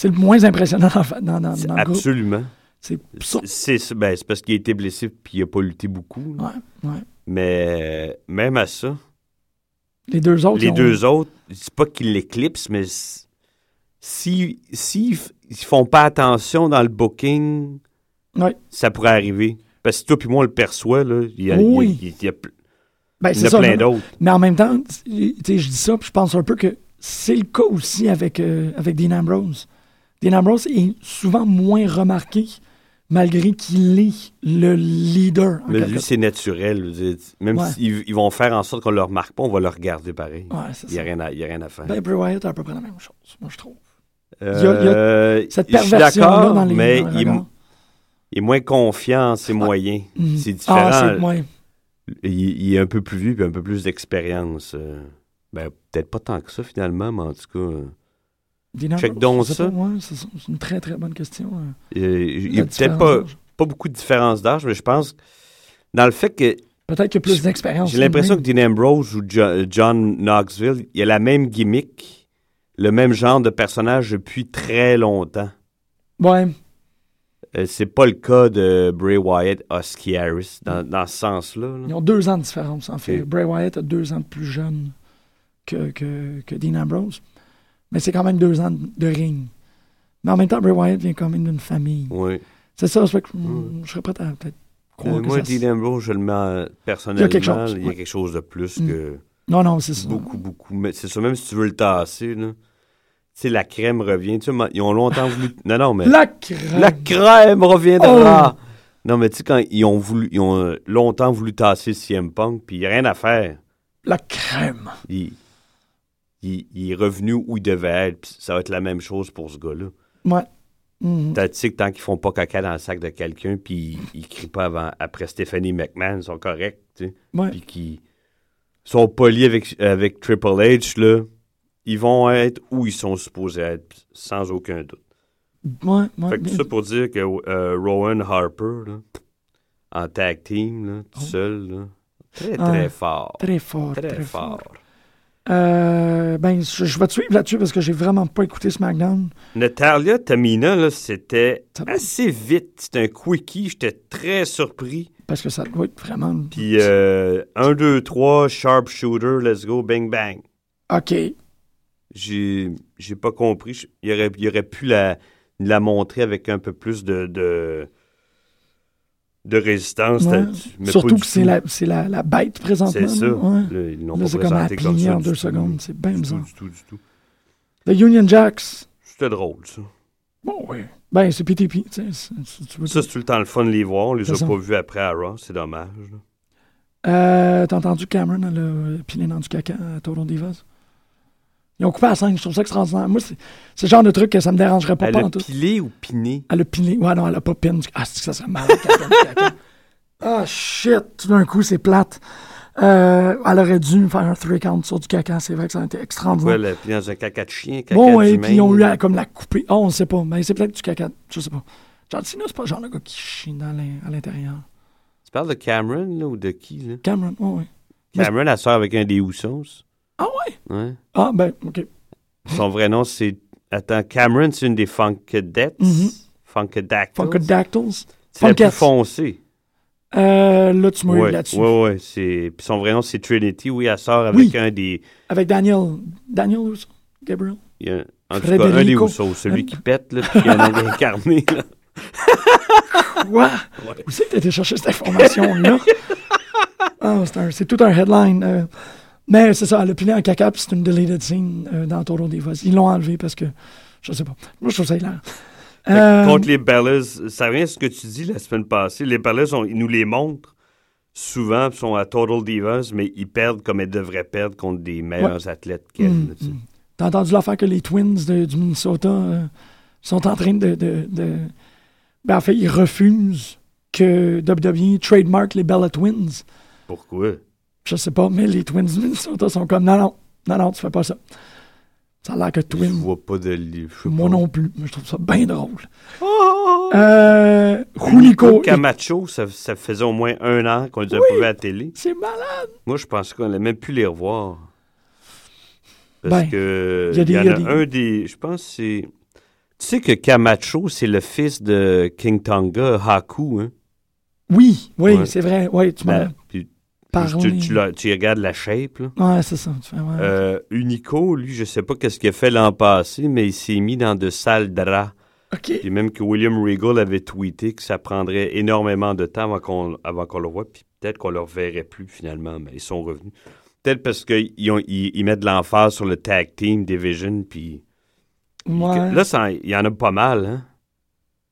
C'est le moins impressionnant dans, dans, dans, dans le groupe. Absolument. C'est. C'est ben, parce qu'il a été blessé puis il a pas lutté beaucoup. là. Ouais, ouais. Mais euh, même à ça, Les deux autres. les ont- deux autres, c'est pas qu'ils l'éclipsent, mais si s'ils f- ils font pas attention dans le booking, Ouais. ça pourrait arriver. Parce que toi puis moi, on le perçoit, là. Il y a, il y a- Oui. il y a Ben, il y en c'est a ça. plein d'autres. Mais en même temps, je dis ça, puis je pense un peu que c'est le cas aussi avec, euh, avec Dean Ambrose. Dean Ambrose est souvent moins remarqué, malgré qu'il est le leader. en Mais lui, c'est naturel. Même Ouais. s'ils ils vont faire en sorte qu'on le remarque pas, on va le regarder pareil. Ouais, Il n'y a, rien à- il y a rien à faire. Ben, Bray Wyatt a à peu près la même chose, moi, je trouve. Euh, il y a- il y a Cette perversion-là d'accord, dans les mais dans le il, est- regard. il est moins confiant en ses moyens. C'est différent. Ah, il, il est un peu plus vieux et un peu plus d'expérience. euh. Ben, peut-être pas tant que ça, finalement, mais en tout cas, euh, Check donc ça. c'est une très, très bonne question. euh, il n'y a peut-être pas, beaucoup de différence d'âge, mais je pense que dans le fait que Peut-être qu'il y a plus d'expérience. J'ai l'impression que. Dean Ambrose ou Jo- John Knoxville, il a la même gimmick, le même genre de personnage depuis très longtemps. Ouais, Euh, c'est pas le cas de Bray Wyatt, Husky Harris, dans, dans ce sens-là. là. ils ont deux ans de différence, en fait. Bray Wyatt a deux ans de plus jeune que, que, que Dean Ambrose. Mais c'est quand même deux ans de ring. Mais en même temps, Bray Wyatt vient quand même d'une famille. Oui. C'est ça, Ouais. mm, je serais prêt à peut-être croire Euh, que moi, Dean Ambrose, je le mets euh, personnellement. Il y a quelque chose, a quelque chose de plus Mm. que Non, non, c'est ça. beaucoup, beaucoup. Mais c'est ça, même si tu veux le tasser, là. Tu sais, la crème revient. Tu sais, ils ont longtemps voulu. Non, non, mais. La crème. La crème reviendra. Oh! Non, mais tu sais, quand ils ont voulu, ils ont euh, longtemps voulu tasser CM Punk, puis il n'y a rien à faire. La crème. Il- il est revenu où il devait être, puis ça va être la même chose pour ce gars-là. Ouais. Tu sais que tant qu'ils font pas caca dans le sac de quelqu'un, puis ils, ils crient pas avant, après Stephanie McMahon, ils sont corrects, tu sais. Ouais. Puis qu'ils sont polis avec, avec Triple H, là, ils vont être où ils sont supposés être, sans aucun doute. Ouais, ouais. Fait que tout ça pour dire que euh, Rowan Harper, là, en tag team, là, tout Oh. seul, là, très, Ah, très fort. Très fort. Très, Très, fort. fort. Euh, ben, je, je vais te suivre là-dessus parce que j'ai vraiment pas écouté SmackDown. Natalia Tamina, là, c'était assez vite. C'était un quickie. J'étais très surpris. Parce que ça doit être vraiment. Puis, 1, 2, 3, sharpshooter, let's go, bang, bang. OK. J'ai j'ai pas compris. Il aurait, il aurait pu la. l'a montré avec un peu plus de, de, de résistance. Ouais. Surtout que c'est la, la, la bête présentement. C'est ça. ouais. Ils l'ont pas comme présenté comme plier ça en deux secondes. C'est bien bizarre. du tout, du tout. The Union Jacks. C'était drôle, ça. Bon, oui. Ben, c'est PTP. tu veux Ça, c'est tout le temps le fun de les voir. On les a ça. pas vus après à Raw. C'est dommage. là. Euh, T'as entendu Cameron, elle a euh, pilé dans du caca à Total Divas? Ils ont coupé à 5, je trouve ça extraordinaire. Moi, c'est c'est le genre de truc que ça me dérangerait pas, Elle pas a tout. pilé ou piné? Elle a piné. Ouais, non, elle a pas pin. Ah, c'est que ça serait malade qu'elle pine. Ah, shit. Tout d'un coup, c'est plate. Euh, elle aurait dû faire un three count sur du caca. C'est vrai que ça a été extraordinaire. elle a pilé dans un caca de chien, caca Bon, ouais, d'humain? puis ils ont eu à comme la couper. Oh, on sait pas. Mais c'est peut-être du caca. Je sais pas. John Cena, c'est pas le genre de gars qui chie dans l'in- à l'intérieur. Tu parles de Cameron, là, ou de qui, là? Cameron, oui. Mais- Cameron, elle sort avec un des Usos. Ah ouais? Ouais. Ah, ben, OK. Son vrai nom, c'est... Attends, Cameron, c'est une des Funkadettes. Mhm. Funkadactyls. Funkadactyls. C'est plus foncée. Euh, là, tu m'as eu Ouais, là-dessus. ouais, ouais. C'est... Puis son vrai nom, c'est Trinity. Oui, elle sort avec Oui. un des... Avec Daniel. Daniel Russo? Gabriel? il y a- En tout cas, un des. Usos. Celui qui pète, là, puis qui a un nom incarné, là. Quoi? Où c'est que t'as été chercher cette information-là? C'est un- c'est tout un headline. euh. Mais c'est ça, elle a pilé en caca, puis c'est une deleted scene euh, dans Total Divas. Ils l'ont enlevé parce que, je sais pas. Moi, je trouve ça hilarant. Euh, Contre les Bellas, ça revient à ce que tu dis la semaine passée. Les Bellas, on- ils nous les montrent souvent, sont à Total Divas, mais ils perdent comme elles devraient perdre contre des meilleurs athlètes qu'elles. Mm, là, tu sais. mm. T'as entendu l'affaire que les Twins de- du Minnesota euh, sont en train de, de, de- Ben, en fait, ils refusent que WWE trademark les Bella Twins. Pourquoi? Je sais pas, mais les Twins du Minnesota sont comme non, non, non, non, tu fais pas ça. Ça a l'air que Je Twins. vois pas de livre. je Moi pas. non plus, mais je trouve ça bien drôle. Oh! Euh, Julico, Camacho, ça, ça faisait au moins un an qu'on les a pas vus à la télé. c'est malade. Moi, je pensais qu'on allait même plus les revoir. Parce Ben, que il des- y, en y a a des- un des. Je pense que c'est. Tu sais que Camacho, c'est le fils de King Tonga, Haku, hein? Oui, oui, Ouais. c'est vrai. Oui, tu m'as Ben, puis tu, tu, l'as- tu regardes la shape, là. Ouais, c'est ça. Tu fais, ouais. Euh, Unico, lui, je sais pas qu'est-ce qu'il a fait l'an passé, mais il s'est mis dans de sales draps. OK. Puis même que William Regal avait tweeté que ça prendrait énormément de temps avant qu'on, avant qu'on le voit, puis peut-être qu'on le reverrait plus finalement, mais ils sont revenus. Peut-être parce qu'ils ils, ils mettent de l'emphase sur le tag team division, puis Ouais. là, ça- il y en a pas mal. Hein?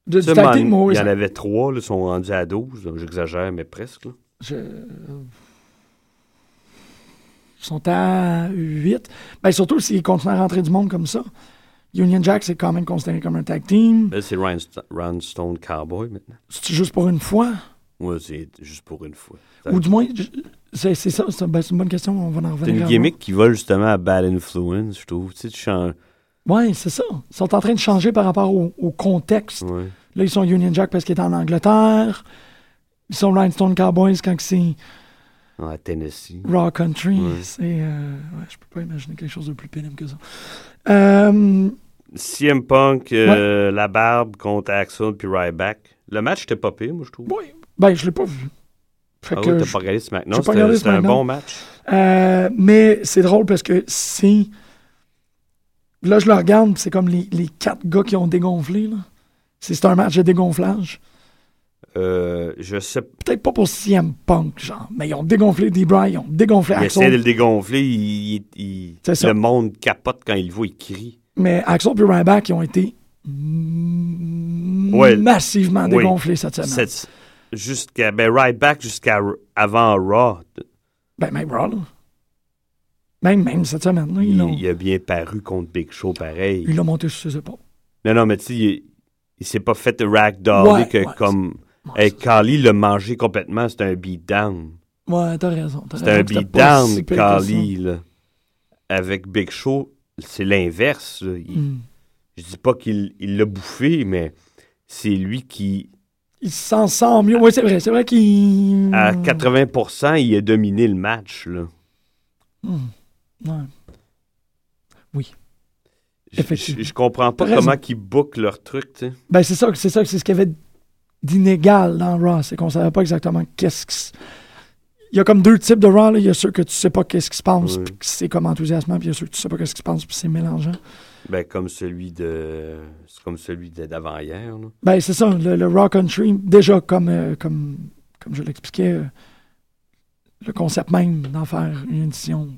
De, du tag team, moi, il y en avait trois, ils sont rendus à 12, donc j'exagère, mais presque. là. je- sont à 8. Ben, surtout s'ils continuent à rentrer du monde comme ça. Union Jack, c'est quand même considéré comme un tag team. Là, c'est Ryan, St- Ryan Stone Cowboy maintenant. C'est juste pour une fois? Ouais, c'est juste pour une fois. Ça- Ou du moins, c'est ça. C'est ben, c'est une bonne question. On va en revenir. C'est une gimmick qui va justement à Bad Influence, je trouve. Tu sais, tu changes. Ouais, c'est ça. Ils sont en train de changer par rapport au, au contexte. Ouais. Là, ils sont Union Jack parce qu'ils est en Angleterre. Ils sont Rhinestone Cowboys quand c'est À Tennessee. Raw Country. Ouais. C'est. euh, ouais, je peux pas imaginer quelque chose de plus pénible que ça. Euh, CM Punk, euh, la barbe contre Axel puis Ryback. Le match était pas pire, moi, je trouve. oui. Ben, je l'ai pas vu. Fait Ah que oui, t'as je- pas regardé SmackDown? j'ai pas C'était un bon match. Euh, mais c'est drôle parce que c'est. Là, je le regarde, c'est comme les, les quatre gars qui ont dégonflé. là. C'est c'est un match de dégonflage. Euh, je sais pas. Peut-être pas pour CM Punk, genre, mais ils ont dégonflé D-Bry, ils ont dégonflé Il essaie de Axel. le dégonfler. Il, il- il- le monde capote quand il le voit, il crie. Mais Axel et Ryback, ils ont été Ouais. massivement Oui. dégonflés cette semaine. Cette- Jusqu'à. Ben, Ryback jusqu'à avant Raw. Ben, même Raw, là. Même, même cette semaine, là, ils Il, il a bien paru contre Big Show, pareil. ils l'ont monté sur ses épaules. Non, non, mais tu sais, il, il s'est pas fait ragdoller Ouais, que ouais, comme. Hey, Carly l'a mangé complètement, c'était un beatdown. Ouais, t'as raison. C'était un beatdown, si Carly, là. Avec Big Show, c'est l'inverse. Hmm. Je dis pas qu'il il l'a bouffé, mais c'est lui qui, Il s'en sent mieux. Oui, c'est vrai. C'est vrai qu'il. à 80%, il a dominé le match. Là. Hmm. Ouais. Je- Effectivement. Je je comprends pas comment ils bookent leur truc, tu sais. Ben, c'est ça, c'est ça, c'est ce qu'il y avait d'inégal dans Raw. C'est qu'on savait pas exactement qu'est-ce que. il y a comme deux types de Raw. là. Il y a ceux que tu sais pas qu'est-ce qui se passe, Oui. puis que c'est comme enthousiasmant, puis il y a ceux que tu sais pas qu'est-ce qui se passe, puis c'est mélangeant. Ben, comme celui de. C'est comme celui d'avant-hier. Ben, c'est ça, le, le Raw Country, déjà, comme, euh, comme, comme je l'expliquais, euh, le concept même d'en faire une édition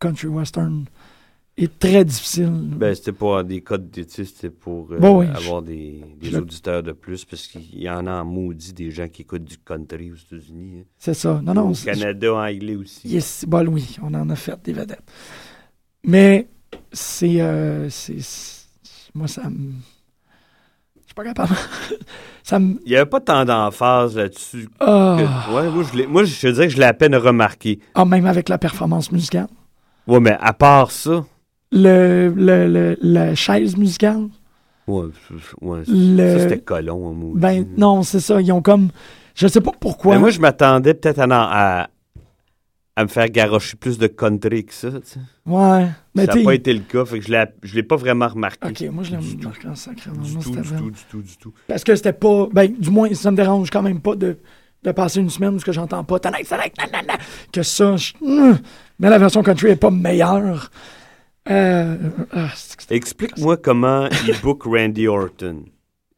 country western est très difficile. Ben, c'était pas des codes d'études, c'était pour euh, Bon, oui, avoir des, des je- auditeurs de plus, parce qu'il y en a en maudit des gens qui écoutent du country aux États-Unis. hein. c'est ça. Non, non, Au Canada, anglais aussi. Yes, bon, oui, on en a fait des vedettes. Mais c'est. euh, moi, ça me. Je suis pas capable. ça me. Il n'y avait pas tant d'emphase là-dessus. que- Ah, Ouais, moi, je moi, je te dirais que je l'ai à peine remarqué. Ah, même avec la performance musicale. Ouais, mais à part ça, Le, le, le- la chaise musicale. ouais, ouais, Le- ça, c'était colon, maudit. Ben, non, c'est ça. Ils ont comme. Je sais pas pourquoi. Mais moi, je m'attendais peut-être à, à, à me faire garocher plus de country que ça. tu sais. Ouais. Mais ça n'a pas été le cas, fait que je l'ai je l'ai pas vraiment remarqué. Ok, moi, je l'ai remarqué en sacrément. Du Moi, tout, du vraiment- tout, du tout, du tout. Parce que c'était pas. Ben, du moins, ça me dérange quand même pas de, de passer une semaine où ce que j'entends pas. Que ça. je- hum. Mais la version country est pas meilleure. Euh, ah, Explique-moi comment ils book Randy Orton.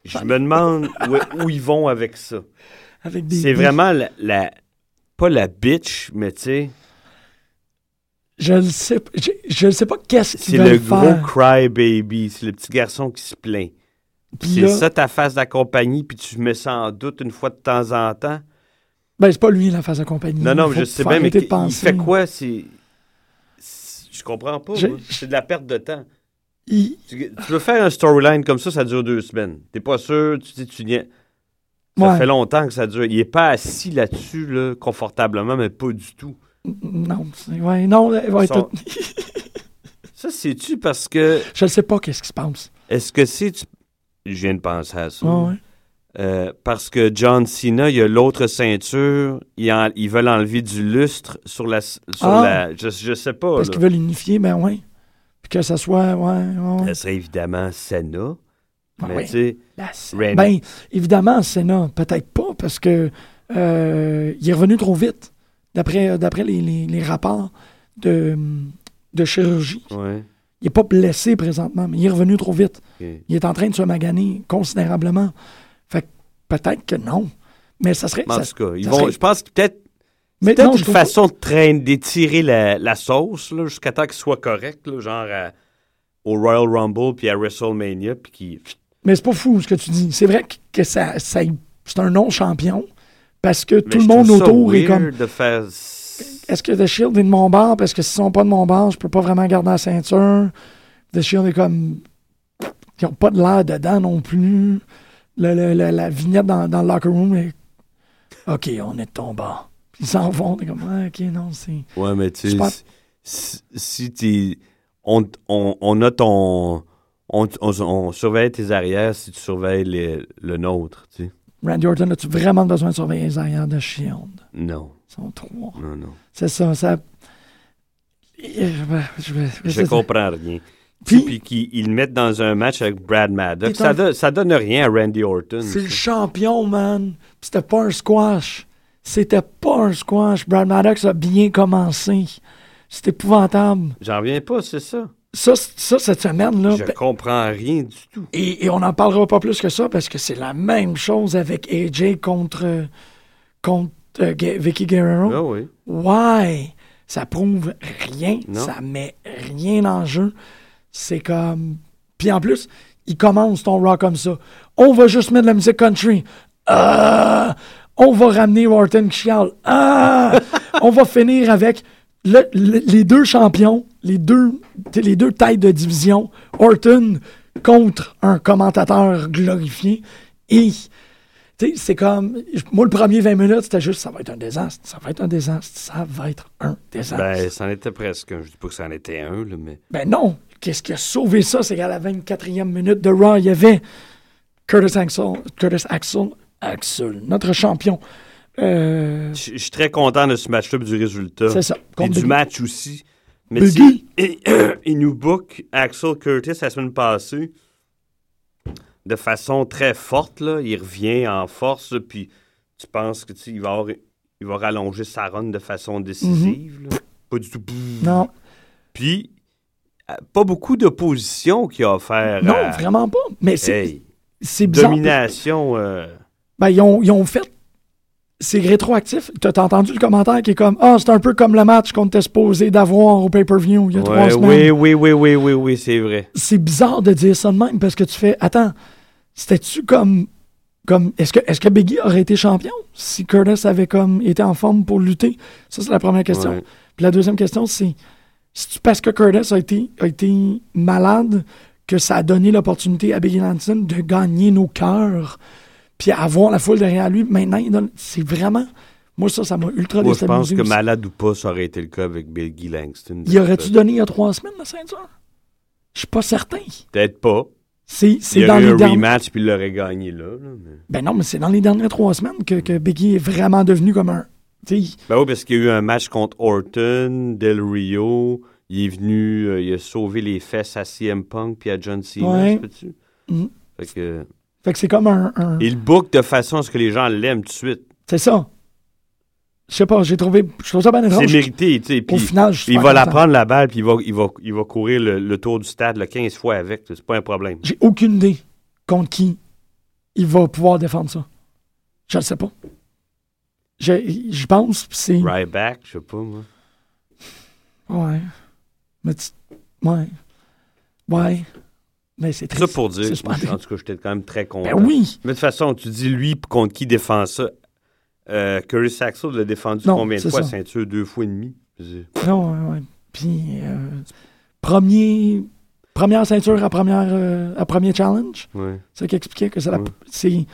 Je me demande où, où ils vont avec ça. C'est vraiment la, la- Pas la bitch, mais tu sais, Je le sais. pas- Je, je sais pas qu'est-ce c'est qu'ils le veulent gros faire. cry baby. C'est le petit garçon qui se plaint. C'est ça ta face d'accompagnie, puis tu mets ça en doute une fois de temps en temps? Ben, c'est pas lui la phase de compagnie. Non, non, je sais bien, mais de il fait quoi? C'est. Je comprends pas. Je-. C'est de la perte de temps. Il- Tu, tu veux faire un storyline comme ça, ça dure deux semaines. T'es pas sûr, tu dis, tu niais. Ça Ouais. fait longtemps que ça dure. Il est pas assis là-dessus, là, confortablement, mais pas du tout. Non, c'est- ouais, non, elle va être- Ça, c'est-tu parce que. je ne sais pas qu'est-ce qui se passe. Est-ce que c'est. tu- Je viens de penser à ça. Ouais. Euh, parce que John Cena, il y a l'autre ceinture, ils, en- ils veulent enlever du lustre sur la. Sur Ah. la je, je sais pas. Parce qu'ils veulent unifier, ben oui. Puis que ça soit, ouais. Ça serait évidemment Cena. Ah mais oui. tu sais, La. Ben, évidemment, Senna, peut-être pas, parce que euh, il est revenu trop vite, d'après d'après les, les- les rapports de, de chirurgie. ouais. Il n'est pas blessé présentement, mais il est revenu trop vite. Il est en train de se maganer considérablement. Peut-être que non. Mais ça serait. En ça- tout cas, ils vont, serait- je pense que peut-être mais peut-être une façon de traîner, d'étirer la, la sauce là, jusqu'à temps qu'il soit correct, là, genre à- au Royal Rumble puis à WrestleMania, puis qui Mais c'est pas fou ce que tu dis. C'est vrai que, que ça, ça- c'est un non-champion parce que tout le monde autour est comme. de faire Est-ce que The Shield est de mon bord? Parce que s'ils sont pas de mon bord, je peux pas vraiment garder la ceinture. The Shield est comme. Ils ont pas de l'air dedans non plus. Le- le- le- la vignette dans, dans le locker room est. OK, on est de ton bord. Puis Ils s'en vont, t'es comme, ah, OK, non, c'est. Ouais, mais tu Je sais, si, si t'es- on, on, on a ton. On, surveille tes arrières si tu surveilles les- le nôtre, tu sais. Randy Orton, as-tu vraiment besoin de surveiller les arrières de Shield? Non, Ils sont trois. non, non. C'est ça, ça. Je, vais- Je c'est ça. comprends rien. Puis- Puis, qu'ils ils le mettent dans un match avec Brad Maddox, ça, un- donne- ça donne rien à Randy Orton. C'est le champion, man. C'était pas un squash. C'était pas un squash. Brad Maddox a bien commencé. C'est épouvantable. J'en reviens pas, c'est ça. Ça, ça cette semaine-là. Je ben- comprends rien du tout. et, et on n'en parlera pas plus que ça parce que c'est la même chose avec AJ contre, contre euh, Vicky Guerrero. Ah oui. Ouais, ça prouve rien, Non. ça met rien en jeu. C'est comme. Puis en plus, il commence ton rock comme ça. On va juste mettre de la musique country. Ah! On va ramener Orton qui chiale. Ah! On va finir avec le- le- les deux champions, les deux, les deux têtes de division. Orton contre un commentateur glorifié. Et tu sais, c'est comme. Moi, le premier 20 minutes, c'était juste ça va être un désastre. Ça va être un désastre. Ça va être un désastre. Ben, Ben, c'en était presque un. Je dis pas que c'en était un, là, mais. non. Qu'est-ce qui a sauvé ça? C'est qu'à la 24e minute de Raw, il y avait Curtis Axel, Curtis Axel, Axel, notre champion. Euh, Je je suis très content de ce match-là et du résultat. c'est ça. Et du match aussi. Mais Biggie. sais, il nous book Axel Curtis la semaine passée de façon très forte. Là. Il revient en force, là, puis tu penses que il va avoir il va rallonger sa run de façon décisive. là. Pas du tout. Non, Puis, euh, pas beaucoup d'opposition qu'il a offert. non, à- vraiment pas. Mais c'est Hey, c'est bizarre. domination. euh, Ben, ils ont, ils ont fait. C'est rétroactif. T'as t'as entendu le commentaire qui est comme Ah, c'est un peu comme le match qu'on était supposé d'avoir au pay-per-view il y a trois semaines. oui, oui, oui, oui, oui, oui, c'est vrai. C'est bizarre de dire ça de même parce que tu fais Attends, c'était-tu comme. comme Est-ce que, est que Biggie aurait été champion si Curtis avait comme été en forme pour lutter? Ça, c'est la première question. Ouais. Puis la deuxième question, c'est c'est parce que Curtis a été, a été malade que ça a donné l'opportunité à Biggie Lansing de gagner nos cœurs, puis avoir la foule derrière lui? Maintenant, donne- c'est vraiment. Moi, ça, ça m'a ultra Moi, je pense déstabilisé. que aussi. malade ou pas, ça aurait été le cas avec Biggie Langston. Il aurait-tu donné il y a trois semaines la ceinture? Je suis pas certain. Peut-être pas. C'est Il c'est dans les derniers. rematch puis il l'aurait gagné là. là, mais- Ben non, mais c'est dans les dernières trois semaines que, que Biggie est vraiment devenu comme un. Ben oui, parce qu'il y a eu un match contre Orton, Del Rio. Il est venu, euh, il a sauvé les fesses à CM Punk puis à John Cena, Ouais. Mhm. Fait que... Fait que c'est comme un. un- Il book de façon à ce que les gens l'aiment tout de suite. C'est ça. Je sais pas, j'ai trouvé. Je trouve ça bien C'est mérité, tu sais. Au final, je il va la prendre la balle puis il va, il va, il va courir le, le tour du stade le 15 fois avec. C'est pas un problème. J'ai aucune idée contre qui il va pouvoir défendre ça. Je le sais pas. Je, je pense, c'est. Ryback, je sais pas moi. Ouais. Mais tu- Ouais. Ouais. Mais c'est Ça triste. pour dire, moi, en tout cas, j'étais quand même très content. Ben oui. Mais de toute façon, tu dis lui contre qui défend ça. Euh, Curry Saxo l'a défendu Non, combien de fois, ça. ceinture? Deux fois et demi? Non, ouais, ouais. Puis, euh, premier. Première ceinture à, première, euh, à premier challenge. Ouais. C'est ça qui expliquait que c'est la- Ouais. c'est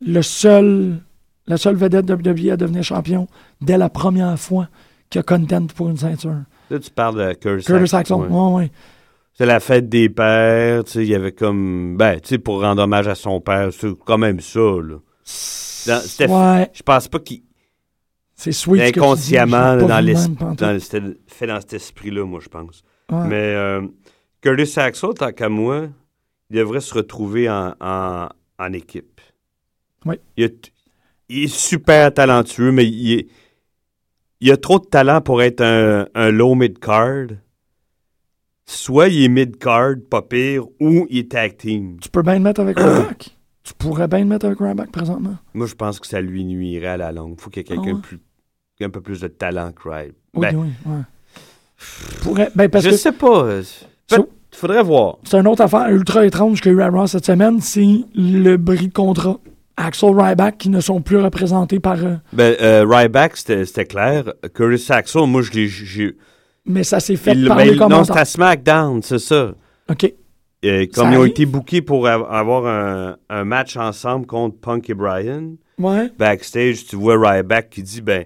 le seul, la seule vedette WWE à devenir champion dès la première fois qu'il a content pour une ceinture. Là, tu parles de Curtis Saxon. Saxon, ouais. ouais, ouais. C'est la fête des pères, tu sais, il y avait comme... Ben, tu sais, pour rendre hommage à son père, c'est quand même ça, là. Dans- Je pense pas qu'il... c'est sweet. Inconsciemment, dans, dans- c'était fait dans cet esprit-là, moi, je pense. Mais euh, Curtis Saxon, tant qu'à moi, il devrait se retrouver en, en, en équipe. Oui. Il, est- il est super talentueux, mais il, est- il a trop de talent pour être un, un low mid-card. Soit il est mid-card, pas pire, ou il est tag team. Tu peux bien le mettre avec Ryback. Tu pourrais bien le mettre avec Ryback présentement. Moi, je pense que ça lui nuirait à la longue. Il faut qu'il y ait quelqu'un Ah ouais? un peu plus de talent que Ryback. Oui, Ben, oui, ouais. Ben parce je que sais pas. euh, peut- faudrait voir. c'est une autre affaire ultra étrange qu'il y a eu à Raw cette semaine, c'est le bris de contrat. Axel Ryback qui ne sont plus représentés par... euh, Ben, euh, Ryback, c'était clair. Curtis Saxon, moi, je l'ai. mais ça s'est fait il- par ben, les Non, c'était à SmackDown, c'est ça. OK. Ça comme ils ont été bookés pour av- avoir un, un match ensemble contre Punk et Brian, Ouais. backstage, tu vois Ryback qui dit ben,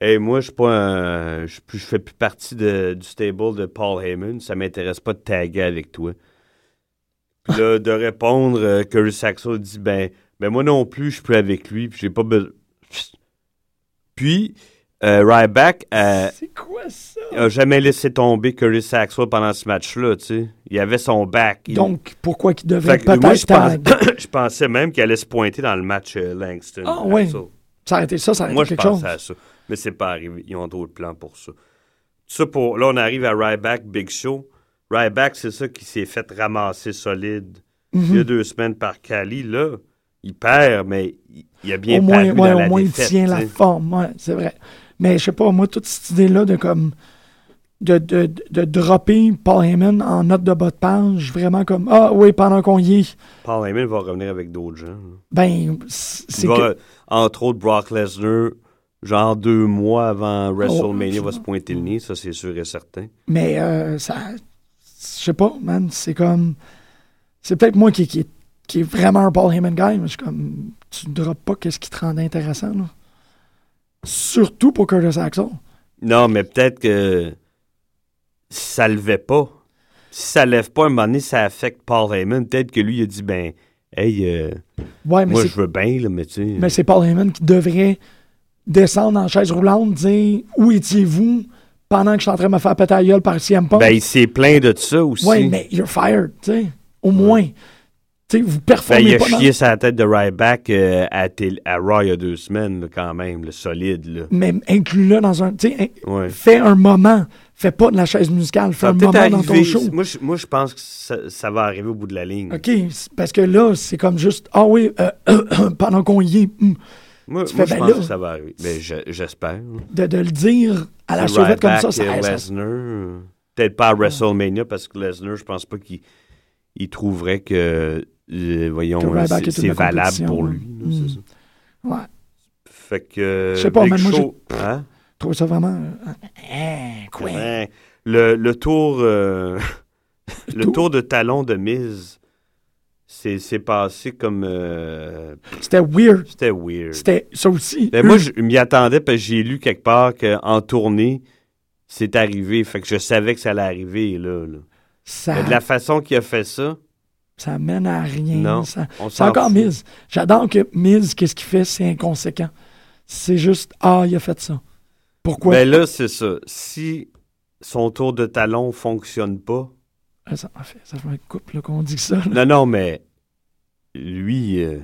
hey, moi, je suis pas un. Je je fais plus partie de- du stable de Paul Heyman, ça m'intéresse pas de taguer avec toi. Puis là, de répondre, euh, Curtis Saxon dit ben, ben, moi non plus, je suis plus avec lui, puis j'ai pas besoin. Puis, euh, Ryback, euh, C'est quoi ça? il a jamais laissé tomber Curtis Saxon pendant ce match-là, tu sais. Il avait son back. Il- Donc, pourquoi qu'il moi, je, peut-être pense- tag? je pensais même qu'il allait se pointer dans le match euh, Langston. Ah, ouais. Axel. Ça aurait été ça, ça Moi, été je quelque chose. pensais à ça. Mais c'est pas arrivé. Ils ont d'autres plans pour ça. Ça pour, là, on arrive à Ryback Big Show. Ryback, c'est ça qui s'est fait ramasser solide il y a Mhm. deux semaines par Cali. Là, il perd, mais il, a bien Au moins, paru ouais, dans au la moins il tient la forme, ouais, c'est vrai. Mais je sais pas, moi, toute cette idée-là de comme de, de, de dropper Paul Heyman en note de bas de page, vraiment comme Ah oui, pendant qu'on y est, Paul Heyman va revenir avec d'autres gens. là. ben c'est que. entre autres, Brock Lesnar, genre deux mois avant WrestleMania, Oh, va se pointer le nez, ça c'est sûr et certain. Mais euh, ça. Je sais pas, man, c'est comme. C'est peut-être moi qui, qui, est- qui est vraiment un Paul Heyman guy, mais je suis comme. Tu ne droppes pas qu'est-ce qui te rend intéressant, là. Surtout pour Curtis Axel. Non, mais peut-être que ça levait pas, si ça lève pas un moment donné, ça affecte Paul Heyman. Peut-être que lui, il a dit, ben, hey, euh, Ouais, mais moi, je veux bien, là, mais tu sais. Mais c'est Paul Heyman qui devrait descendre en chaise roulante, dire Où étiez-vous pendant que je suis en train de me faire péter la gueule par CM Punk? Ben, il s'est plaint de ça aussi. ouais, mais you're fired, tu sais. Au moins. Vous Ben, performez il a pas dans- chié sa tête de Ryback euh, à, à Raw il y a deux semaines, là, quand même, le solide. Là. mais inclus-le dans un. In- Ouais. fais un moment. Fais pas de la chaise musicale. Fais Ça un moment dans ton show. Moi je, moi, je pense que ça, ça va arriver au bout de la ligne. OK, parce que là, c'est comme juste. Ah oui, euh, pendant qu'on y est, hum, Moi, moi, fais, je ben pense là. que ça va arriver. Ben, je- j'espère. de, de le dire à la sauvette comme ça, Ryback ça, Lesnar. euh, Peut-être pas à WrestleMania parce que Lesnar, je pense pas qu'il il trouverait que, euh, voyons, euh, c'est valable pour hein. lui. Mm. c'est ça. Ouais. Fait que. Je sais pas, mais moi, Show- Hein? Je trouve ça vraiment. euh, hein, quoi? Ouais. Le, le tour. euh, le tour? tour de talon de Miz, c'est c'est passé comme. euh, C'était weird. C'était weird. C'était ça aussi. Ben, moi, je m'y attendais parce que j'ai lu quelque part qu'en tournée, c'est arrivé. Fait que je savais que ça allait arriver, là. là. Ça, Mais de la façon qu'il a fait ça, ça mène à rien. Non. ça- C'est encore fout. Miz. J'adore que Miz, qu'est-ce qu'il fait, c'est inconséquent. C'est juste, ah, il a fait ça. Pourquoi? Ben là, c'est ça. Si son tour de talon fonctionne pas. Ah, ça, en fait, ça fait une couple qu'on dit ça. là. Non, non, mais lui. euh,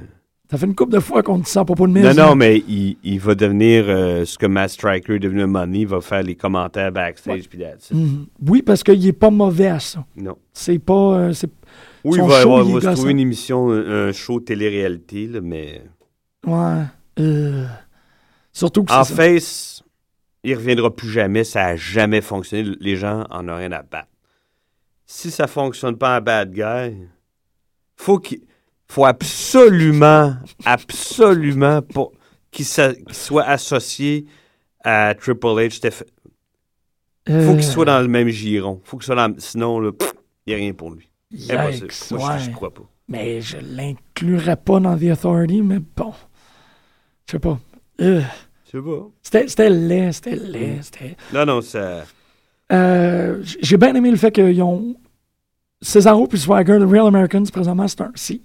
Ça fait une couple de fois qu'on dit ça à propos de Miz. Non, non, mais il, il va devenir euh, ce que Matt Striker est devenu Money. Il va faire les commentaires backstage. Puis. Mhm. Oui, parce qu'il est pas mauvais à ça. Non. C'est pas. euh, Oui, il va, show, avoir- il va se trouver une émission, un, show télé-réalité, mais. Ouais. euh, Surtout que En face, il reviendra plus jamais. Ça n'a jamais fonctionné. Les gens en ont rien à battre. Si ça fonctionne pas en bad guy, faut qu'il faut absolument, absolument pour qu'il soit associé à Triple H. Steph- Euh, faut qu'il soit dans le même giron. Faut qu'il soit dans, sinon, il n'y a rien pour lui. Impossible. Moi, je- je crois pas. Mais je l'inclurais pas dans The Authority, mais bon. Je sais pas. Euh, Je sais pas. C'était c'était laid, c'était laid. c'était- Non, non, ça. Euh, J'ai bien aimé le fait qu'ils ont. Cesaro puis Swagger, The Real Americans, présentement, c'est un. si-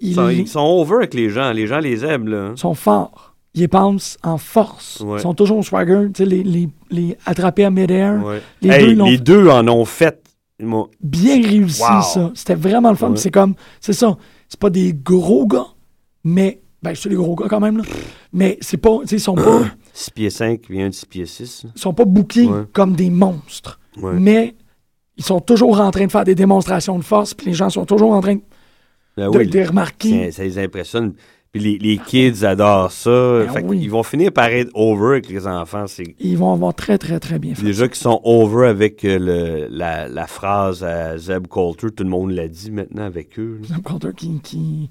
Ils sont, ils ils sont over avec les gens. Les gens les aiment, là. sont forts. Ils pensent en force. Ouais. Ils sont toujours au Swagger, tu sais, les, les, les attrapés à mid-air. Ouais. Les Hey, deux, ils l'ont les deux en ont fait. M'ont- bien réussi, Wow. ça. C'était vraiment le fun. Ouais. Puis C'est comme, c'est ça. C'est pas des gros gars, mais, ben, c'est des gros gars quand même, là. Mais c'est pas, tu sais, ils sont pas, 6 pieds 5 vient de 6 pieds 6. ils sont pas bookés Ouais. comme des monstres. Mais, ils sont toujours en train de faire des démonstrations de force, puis les gens sont toujours en train de, Ben de oui, les remarquer. ça, ça les impressionne. Puis les, les kids adorent ça. Ben Fait oui. Ils vont finir par être over avec les enfants. C'est Ils vont avoir très, très, très bien fait. déjà qu'ils sont over avec euh, le, la, la phrase à Zeb Coulter. Tout le monde l'a dit maintenant avec eux. Sam Coulter qui, qui,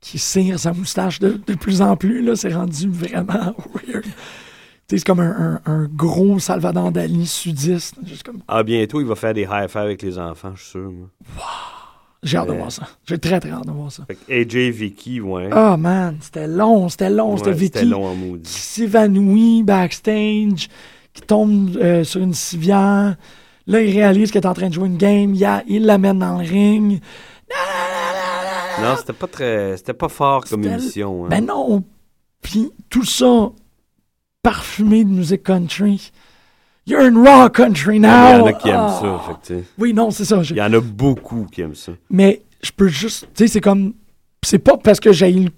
qui cire sa moustache de, de plus en plus, là, c'est rendu vraiment weird. Tu sais, C'est comme un, un- un gros Salvador Dali sudiste. Juste comme, Ah, bientôt, il va faire des high-fives avec les enfants, je suis sûr. moi. J'ai hâte de voir ça. J'ai très, très hâte de voir ça. Fait que AJ, Vicky, ouais. Ah, man, c'était long, c'était long. c'était Ouais, C'était Vicky long en qui maudit. s'évanouit backstage, qui tombe euh, sur une civière. Là, il réalise qu'elle est en train de jouer une game. Il, l'amène dans le ring. Non, c'était pas très. C'était pas fort comme émission. hein. Ben non. Puis tout ça parfumé de musique country. You're in raw country Il y now. en a qui aiment Ah. ça. Fait que, Oui, non, c'est ça. je- Il y en a beaucoup qui aiment ça. Mais je peux juste. Tu sais, c'est comme. C'est pas parce que j'ai.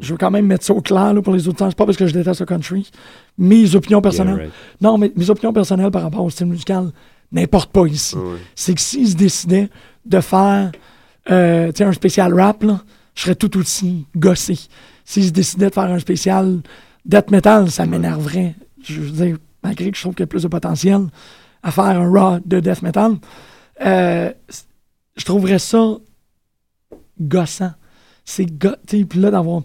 Je veux quand même mettre ça au clair là, pour les auditeurs. C'est pas parce que je déteste le country. Mes opinions personnelles. Yeah, right. Non, mais mes opinions personnelles par rapport au style musical n'importent pas ici. C'est que s'ils se décidaient de faire euh, tu sais, un spécial rap, là, je serais tout aussi gossé. S'ils se décidaient de faire un spécial death metal, ça m'énerverait. Je veux dire, malgré que je trouve qu'il y a plus de potentiel à faire un raw de death metal, euh, je trouverais ça gossant. C'est go... Puis là, d'avoir...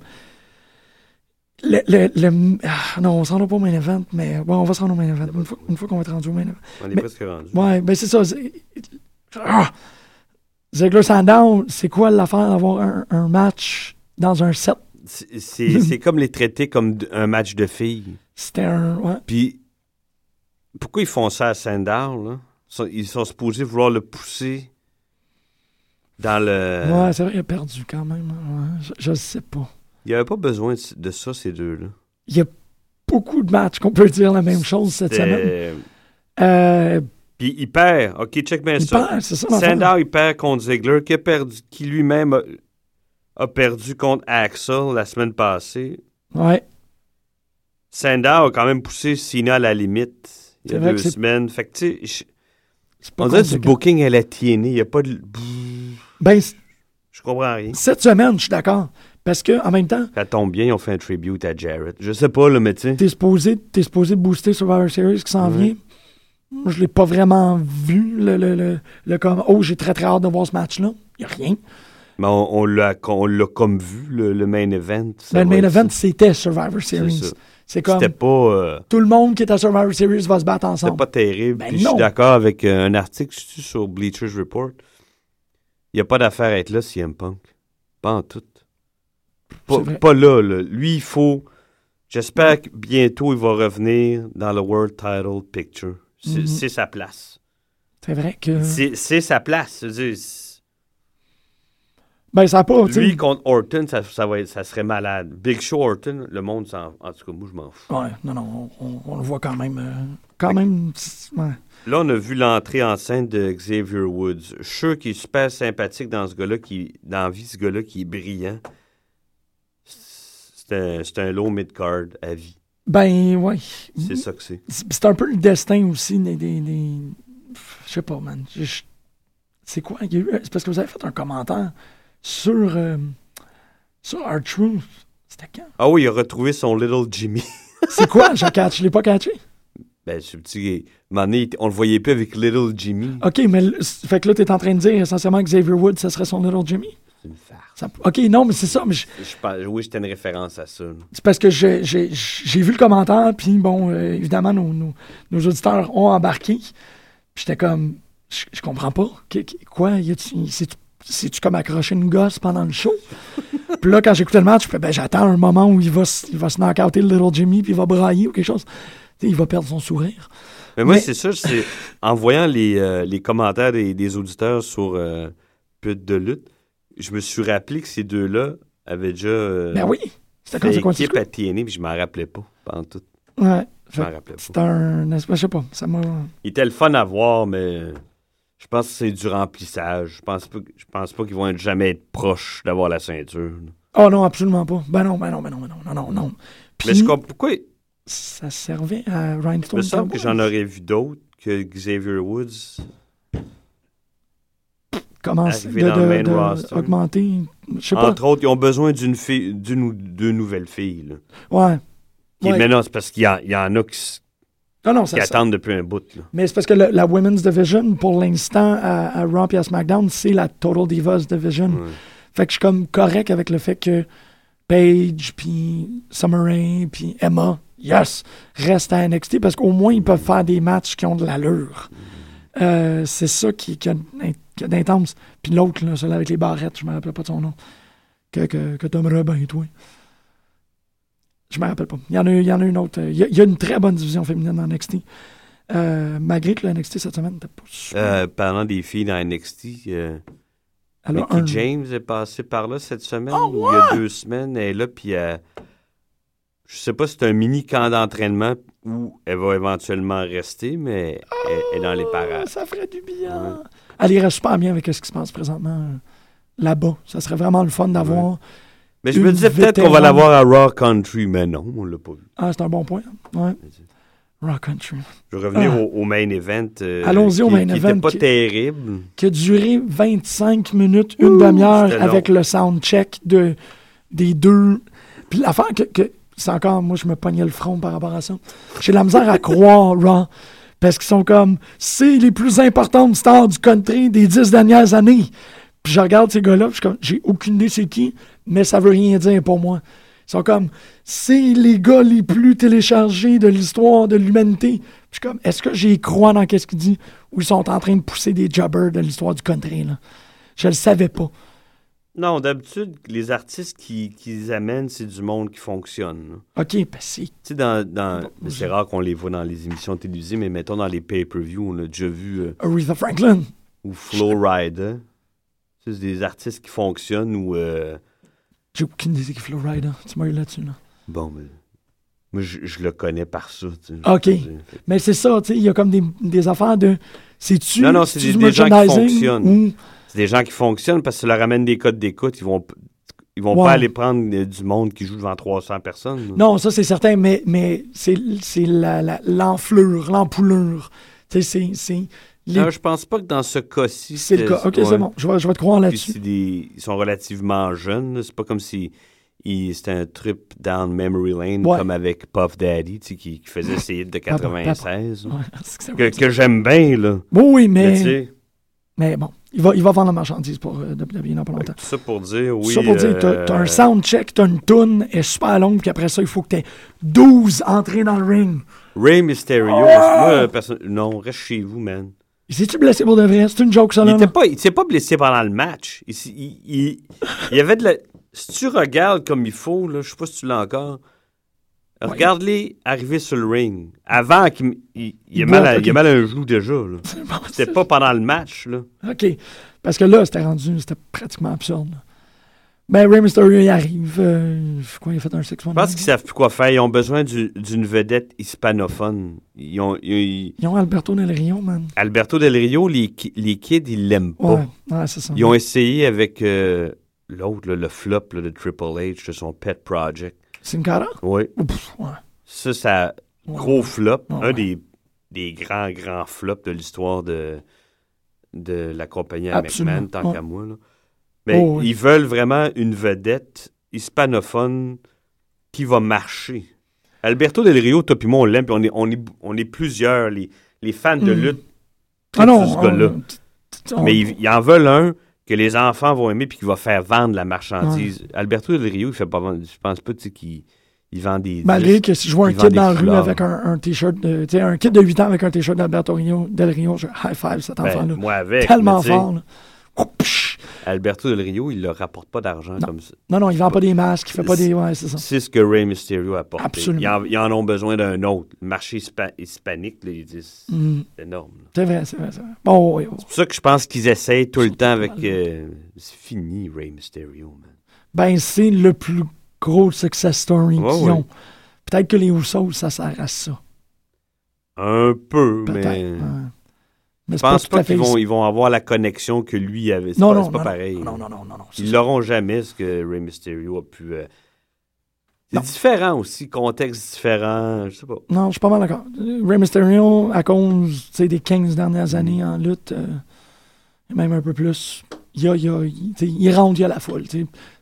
Le, le, le- ah, non, on s'en va pas au main event, mais bon, on va se rendre au main event. Une fois, qu'on va être rendu au main event. On est Mais- presque rendu. Ouais, ben c'est ça. Ah! Ziggler Sandown, c'est quoi l'affaire d'avoir un, un match dans un set? C'est- comme les traiter comme un match de filles. C'était un. Ouais. Puis, pourquoi ils font ça à Sandown, là? Ils sont- supposés vouloir le pousser dans le... Ouais, c'est vrai, il a perdu quand même. hein, Ouais, je, je sais pas. Il n'y avait pas besoin de, ça, ces deux-là. Il y a beaucoup de matchs qu'on peut dire la même chose cette semaine. Euh, Puis il perd. OK, check bien il ça. perd, ça. Sandow, il perd contre Ziggler, qui a perdu, qui lui-même a- a perdu contre Axel la semaine passée. Ouais. Sandow a quand même poussé Cena à la limite il y a deux semaines. Fait que, tu sais, on dirait du booking à la TNA. Il n'y a pas de. Ben, Je comprends rien. cette semaine, je suis d'accord. Parce que, en même temps, Ça tombe bien, ils ont fait un tribute à Jarrett. Je sais pas, tu sais. t'es supposé, t'es supposé booster Survivor Series qui s'en vient. Je l'ai pas vraiment vu, le, le, le, le comme, oh, j'ai très très hâte de voir ce match-là. Il a rien. Mais on, on l'a on l'a comme vu, le, le main event. Ben, le main event, ça. c'était Survivor Series. C'est comme, C'était pas, euh, tout le monde qui est à Survivor Series va se battre c'était ensemble. pas terrible. Ben Puis je suis d'accord avec euh, un article sur Bleachers Report. Il n'y a pas d'affaire à être là, CM Punk. Pas en tout. Pas, là, là. Lui, il faut. J'espère que bientôt il va revenir dans le World Title Picture. C'est Mhm. c'est sa place. C'est vrai que. C'est sa place. Je veux dire, c'est- Ben, ça a pas. Lui contre Orton, ça, ça, va être- ça serait malade. Big Show Orton, le monde s'en. En tout cas, moi, je m'en fous. Ouais, non, non, on, le voit quand même. euh, quand même. ouais. Là, on a vu l'entrée en scène de Xavier Woods. Je suis sûr qu'il est super sympathique dans ce gars-là, qui, dans la vie, ce gars-là qui est brillant. C'est un, low mid-card à vie. Ben, ouais. C'est ça que c'est. C'est un peu le destin aussi des. des, des- Je sais pas, man. C'est quoi? C'est parce que vous avez fait un commentaire sur. euh, sur Our Truth. C'était quand? Ah oui, il a retrouvé son Little Jimmy. C'est quoi? Je je l'ai pas catché. ben, ce petit. moment donné, on le voyait plus avec Little Jimmy. Ok, mais fait que là, t'es en train de dire essentiellement que Xavier Woods, ça serait son Little Jimmy? C'est une farce. Ça- ok, non, mais c'est ça. Mais je- Je pense- oui, c'était une référence à ça. c'est parce que j'ai vu le commentaire, puis bon, euh, évidemment, nos, nos, nos auditeurs ont embarqué. Puis j'étais comme, je, je comprends pas. Que- quoi? C'est-tu comme accrocher une gosse pendant le show? puis là, quand j'écoutais le match, je fais, ben, j'attends un moment où il va, il va se knock-outer le Little Jimmy, puis il va brailler ou quelque chose. Il va perdre son sourire. Mais moi, Mais- c'est ça, c'est en voyant les, euh, les commentaires des, des auditeurs sur euh, Pute de lutte, je me suis rappelé que ces deux-là avaient déjà euh, Ben oui, c'était fait conséquence. équipe à TNA, puis je m'en rappelais pas, pendant tout. Ouais. Je m'en rappelais pas. C'est un. Je sais pas, ça m'a. Il était le fun à voir, mais je pense que c'est du remplissage. Je pense pas, je pense pas qu'ils vont être jamais être proches d'avoir la ceinture. Oh non, absolument pas. Ben non, ben non, ben non, ben non, non, non, non. Puis, Mais je comprends pourquoi. Il ça servait à me Rhinestone semble que j'en aurais vu d'autres que Xavier Woods. arrivé de, de- de augmenter. Je sais pas. Entre autres, ils ont besoin d'une fille, d'une ou deux nouvelles filles. là. Ouais. Qui- Ouais. Mais non, c'est parce qu'il y, il y en a qui, Non, non, qui attendent depuis un bout. Là. Mais c'est parce que le- la Women's Division, pour l'instant, à, à Raw et à SmackDown, c'est la Total Divas Division. Ouais. Fait que je suis comme correct avec le fait que Paige, puis Summer Rae, puis Emma, yes, restent à NXT parce qu'au moins ils peuvent faire des matchs qui ont de l'allure. Euh, c'est ça qui, qui a, d'intense. Puis l'autre, celui avec les barrettes, je me rappelle pas de son nom, que, que, que Tom Robin et toi. Je me rappelle pas. Il y en a, il y en a une autre. Il y a, il y a une très bonne division féminine dans NXT. Euh, malgré que le NXT cette semaine n'était pas super. Euh, parlant des filles dans NXT, euh, Mickey un- James est passé par là cette semaine, Oh, ou il y a deux semaines. Elle est là, puis elle- je sais pas si c'est un mini camp d'entraînement où elle va éventuellement rester, mais elle, elle est dans les. Ah, Ça ferait du bien. Ouais. Elle irait super bien avec ce qui se passe présentement euh, là-bas. Ça serait vraiment le fun d'avoir. Mais je me disais peut-être qu'on va l'avoir à Raw Country, mais non, on l'a pas vu. Ah, c'est un bon point. Ouais. Rock Country. Je vais revenir Ah. au, au main event. euh, Allons-y au main qui event était pas qui- terrible. Qui a duré 25 minutes, une demi-heure long. avec le soundcheck de, des deux. Puis l'affaire que, que c'est encore, moi, je me pognais le front par rapport à ça. J'ai la misère à croire, Raw. Parce qu'ils sont comme, c'est les plus importantes stars du country des dix dernières années. Puis je regarde ces gars-là, je comme, j'ai aucune idée c'est qui, mais ça veut rien dire pour moi. Ils sont comme, c'est les gars les plus téléchargés de l'histoire de l'humanité. Puis je suis comme, est-ce que j'y crois dans qu'est-ce qu'il dit, ou ils sont en train de pousser des jobbers de l'histoire du country, là? Je le savais pas. Non, d'habitude, les artistes qui, qui les amènent, c'est du monde qui fonctionne. là. OK, ben c'est... Tu sais, dans, Bon, c'est rare qu'on les voit dans les émissions télévisées, mais mettons dans les pay-per-view, on a déjà vu, euh, Aretha Franklin. ou Flow Rider. C'est des artistes qui fonctionnent ou. euh, J'ai aucune idée qui Flow Rider. Tu m'as eu là-dessus, là. bon, mais. Moi, je, je le connais par ça. tu sais. OK. Mais c'est ça, tu sais, il y a comme des, des affaires de... C'est-tu Non, non, c'est des- des gens qui fonctionnent. ou- C'est des gens qui fonctionnent parce que ça leur amène des codes d'écoute. Ils vont. ils vont Ouais. pas aller prendre euh, du monde qui joue devant 300 personnes. là. Non, ça c'est certain, mais, mais c'est c'est la- la- l'enflure, l'empoulure. Tu sais, c'est- c'est. Les- Non, je pense pas que dans ce cas-ci. C'est le cas. Ok, ouais. c'est bon. Je vais, je vais te croire là-dessus. des- ils sont relativement jeunes. C'est pas comme si c'était un trip down memory lane Ouais. comme avec Puff Daddy tu sais, qui, qui faisait ses hits de Papa, 96. Ouais, c'est que Que, j'aime bien, là. Oui, oui, Mais mais, tu sais, mais bon, il va, il va vendre la marchandise pour euh, depuis dans pas longtemps. tout ça pour dire, oui. ça pour dire, t'as euh, t'as un soundcheck, t'as une elle est super longue, puis après ça, il faut que t'aies 12 entrées dans le ring. Ray Mysterio, moi, perso- non, reste chez vous, man. Il s'est-tu blessé pour de vrai? C'est une joke, ça, Il là? pas, il s'est pas blessé pendant le match. Il, il, il- il y avait de la. Si tu regardes comme il faut, là, je sais pas si tu l'as encore. Regarde-les arriver sur le ring. Avant qu'il il, il a mal à, il a mal à un genou déjà. Bon, C'était pas pendant le match. Là. OK. Parce que là, c'était rendu, c'était pratiquement absurde. là. Ben, Ray Mysterio, il arrive. euh, quoi, il a fait un 6 Je pense qu'ils savent plus quoi faire. Ils ont besoin du- d'une vedette hispanophone. Ils ont, ils- Ils ont Alberto Del Rio, man. Alberto Del Rio, les, les kids, ils l'aiment pas. Ouais, ça. Ils ont essayé avec euh, l'autre, le flop là, de Triple H, de son pet project. Sin Cara? Oui. Ouais. Ça, ça gros flop. Un des, des grands, grands flops de l'histoire de, de la compagnie à McMahon, tant qu'à moi. là. Mais Oh, oui. ils veulent vraiment une vedette hispanophone qui va marcher. Alberto Del Rio, toi puis moi, on l'aime, puis on est, on, est, on est plusieurs, les, les fans de Mm. lutte, Ah non, ce gars-là. on- on- Mais ils, ils en veulent un que les enfants vont aimer puis qui va faire vendre la marchandise. Alberto Del Rio, il fait pas vendre. Je pense pas qu'il il vend des. Malgré que si je vois un kid dans la rue avec un, un t-shirt, de- tu sais, un kid de 8 ans avec un t-shirt d'Alberto Del Rio, je high five cet Ben, enfant-là. moi avec. Tellement fort. là. Oh. Alberto Del Rio, il leur rapporte pas d'argent comme ça. Non, non, il vend pas des masques, il fait pas des. Ouais, c'est ça. C'est ce que Ray Mysterio a apporté. Absolument. Ils en, ils en ont besoin d'un autre. Le marché hispa- hispanique, ils disent, Mm. c'est énorme. C'est vrai, c'est vrai, c'est vrai. Bon, oui, oui. C'est pour ça que je pense qu'ils essayent tout le temps avec. euh, c'est fini, Ray Mysterio, man. Ben, c'est le plus gros success story Ouais, qu'ils ouais. ont. Peut-être que les Usos, ça sert à ça. Un peu, Peut-être. mais. ouais. Mais Je pense pas qu'ils vont, ils vont avoir la connexion que lui avait. Non, pas, non, pas non, pareil. Non, non, non, non, non. Ils l'auront jamais, ce que Ray Mysterio a pu. euh, C'est différent aussi, contexte différent, je sais pas. Non, je suis pas mal d'accord. Rey Mysterio, à cause des 15 dernières années en lutte, euh, et même un peu plus, il, a, il, a- il- tu sais, il rentre, il y a la foule.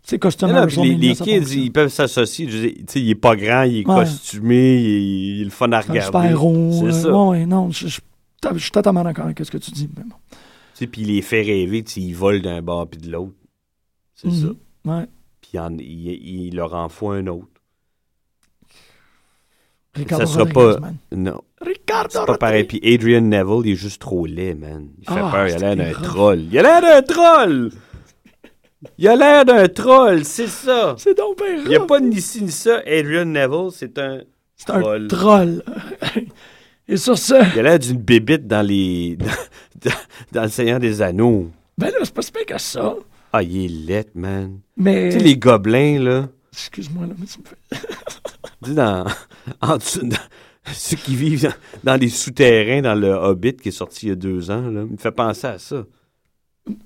C'est costume Non, non, puis les, les kids, ils peuvent s'associer. Il est pas grand, il est Ouais. costumé, il est, le fun à C'est un regarder. C'est euh, ça. ouais, non, je, je- je suis totalement d'accord avec ce que tu dis. mais bon. Tu sais, puis il les fait rêver, tu sais, il vole d'un bord puis de l'autre. C'est Mhm. ça. Ouais. Puis il, en- il- il leur en faut un autre. Ricardo Ça sera Rodriguez, pas- man. Non, Ricardo c'est pas pareil. Puis Adrian Neville, il est juste trop laid, man. Il fait Ah, peur, il a l'air d'un troll. Il a l'air d'un troll! Il a l'air d'un troll, c'est ça! C'est donc bien Il n'y a pas ni ci ni ça. Adrian Neville, c'est un. C'est un troll. Et sur ça, Il a l'air d'une bébite dans les. dans, dans le Seigneur des Anneaux. ben là, c'est pas si pire que ça. Ah, il est laid, man. Mais. Tu sais, les gobelins, là. Excuse-moi, là, mais tu me fais. Tu sais, dans. En dessous. dans- ceux qui vivent dans, dans les souterrains, dans le Hobbit qui est sorti il y a deux ans, là. Il me fait penser à ça.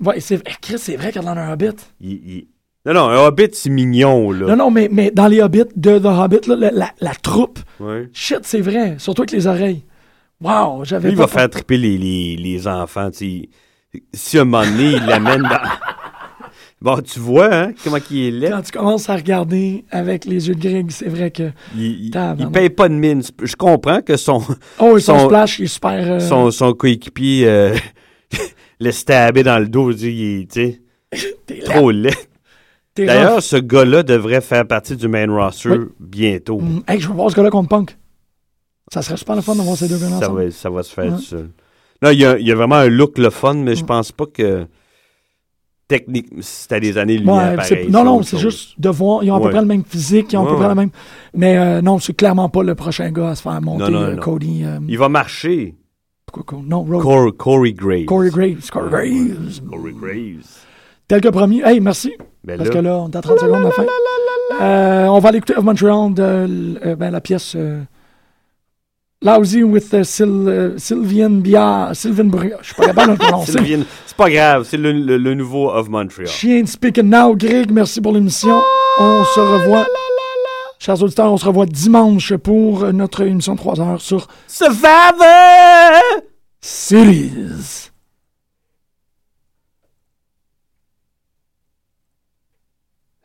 Ouais, c'est vrai. Chris, c'est vrai qu'il y a un Hobbit. Il- il- Non, non, un Hobbit, c'est mignon, là. Non, non, mais, mais dans les Hobbits de The Hobbit, là, la, la, la troupe, Ouais. shit, c'est vrai. Surtout avec les oreilles. Wow, j'avais Lui, il pas va faire triper les, les, les enfants, tu. Si à un moment donné, il l'amène dans. Bon, tu vois, hein, comment il est laid. Quand tu commences à regarder avec les yeux de Greg, c'est vrai que. Il, il, il Tabarnak. paye pas de mine. Je comprends que son, Oh, et son, Son- splash, il est super. euh, son, son coéquipier euh, le stabber dans le dos, il tu sais, trop laid. D'ailleurs, ce gars-là devrait faire partie du main roster Oui. bientôt. Mm, Hey, je veux voir ce gars-là contre Punk. Ça serait super le fun d'avoir ces deux gars Ça ensemble. va, ça va se faire Ouais. seul. Non, il y a, il y a vraiment un look le fun, mais je pense pas que technique, c'était des années-lumière Ouais, c'est- pareil. non, non, c'est juste de voir. Ils ont à peu Ouais. près le même physique, ils ont à peu Ouais, près ouais. même. Mais euh, non, c'est clairement pas le prochain gars à se faire monter, Non, non, euh, non. Cody. euh, Il va marcher. non, Road. Cor- Corey Graves. Corey Graves. Corey Graves. Corey Graves. Tel que promis. Hey, merci. Ben Parce là, que là, on est à 30 secondes de la fin. Euh, on va aller écouter of Montreal de euh, ben, la pièce. euh, Lousy with uh, Syl, uh, Sylvian Bia, Sylvain Bria. Je suis pas capable de le prononcer. Sylvian- C'est pas grave, c'est le, le- le nouveau of Montreal. Chien Speaking Now, Greg, merci pour l'émission. On se revoit. Chers auditeurs, on se revoit dimanche pour euh, notre émission de 3 heures sur Survivor! Series.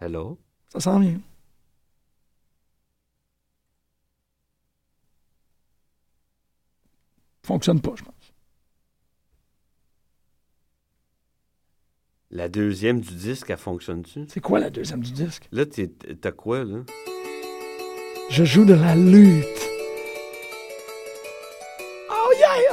Hello? Ça sent bien. Fonctionne pas, je pense. La deuxième du disque, elle fonctionne-tu? C'est quoi la deuxième du disque? Là, t'es- t'as quoi, là? Je joue de la lutte.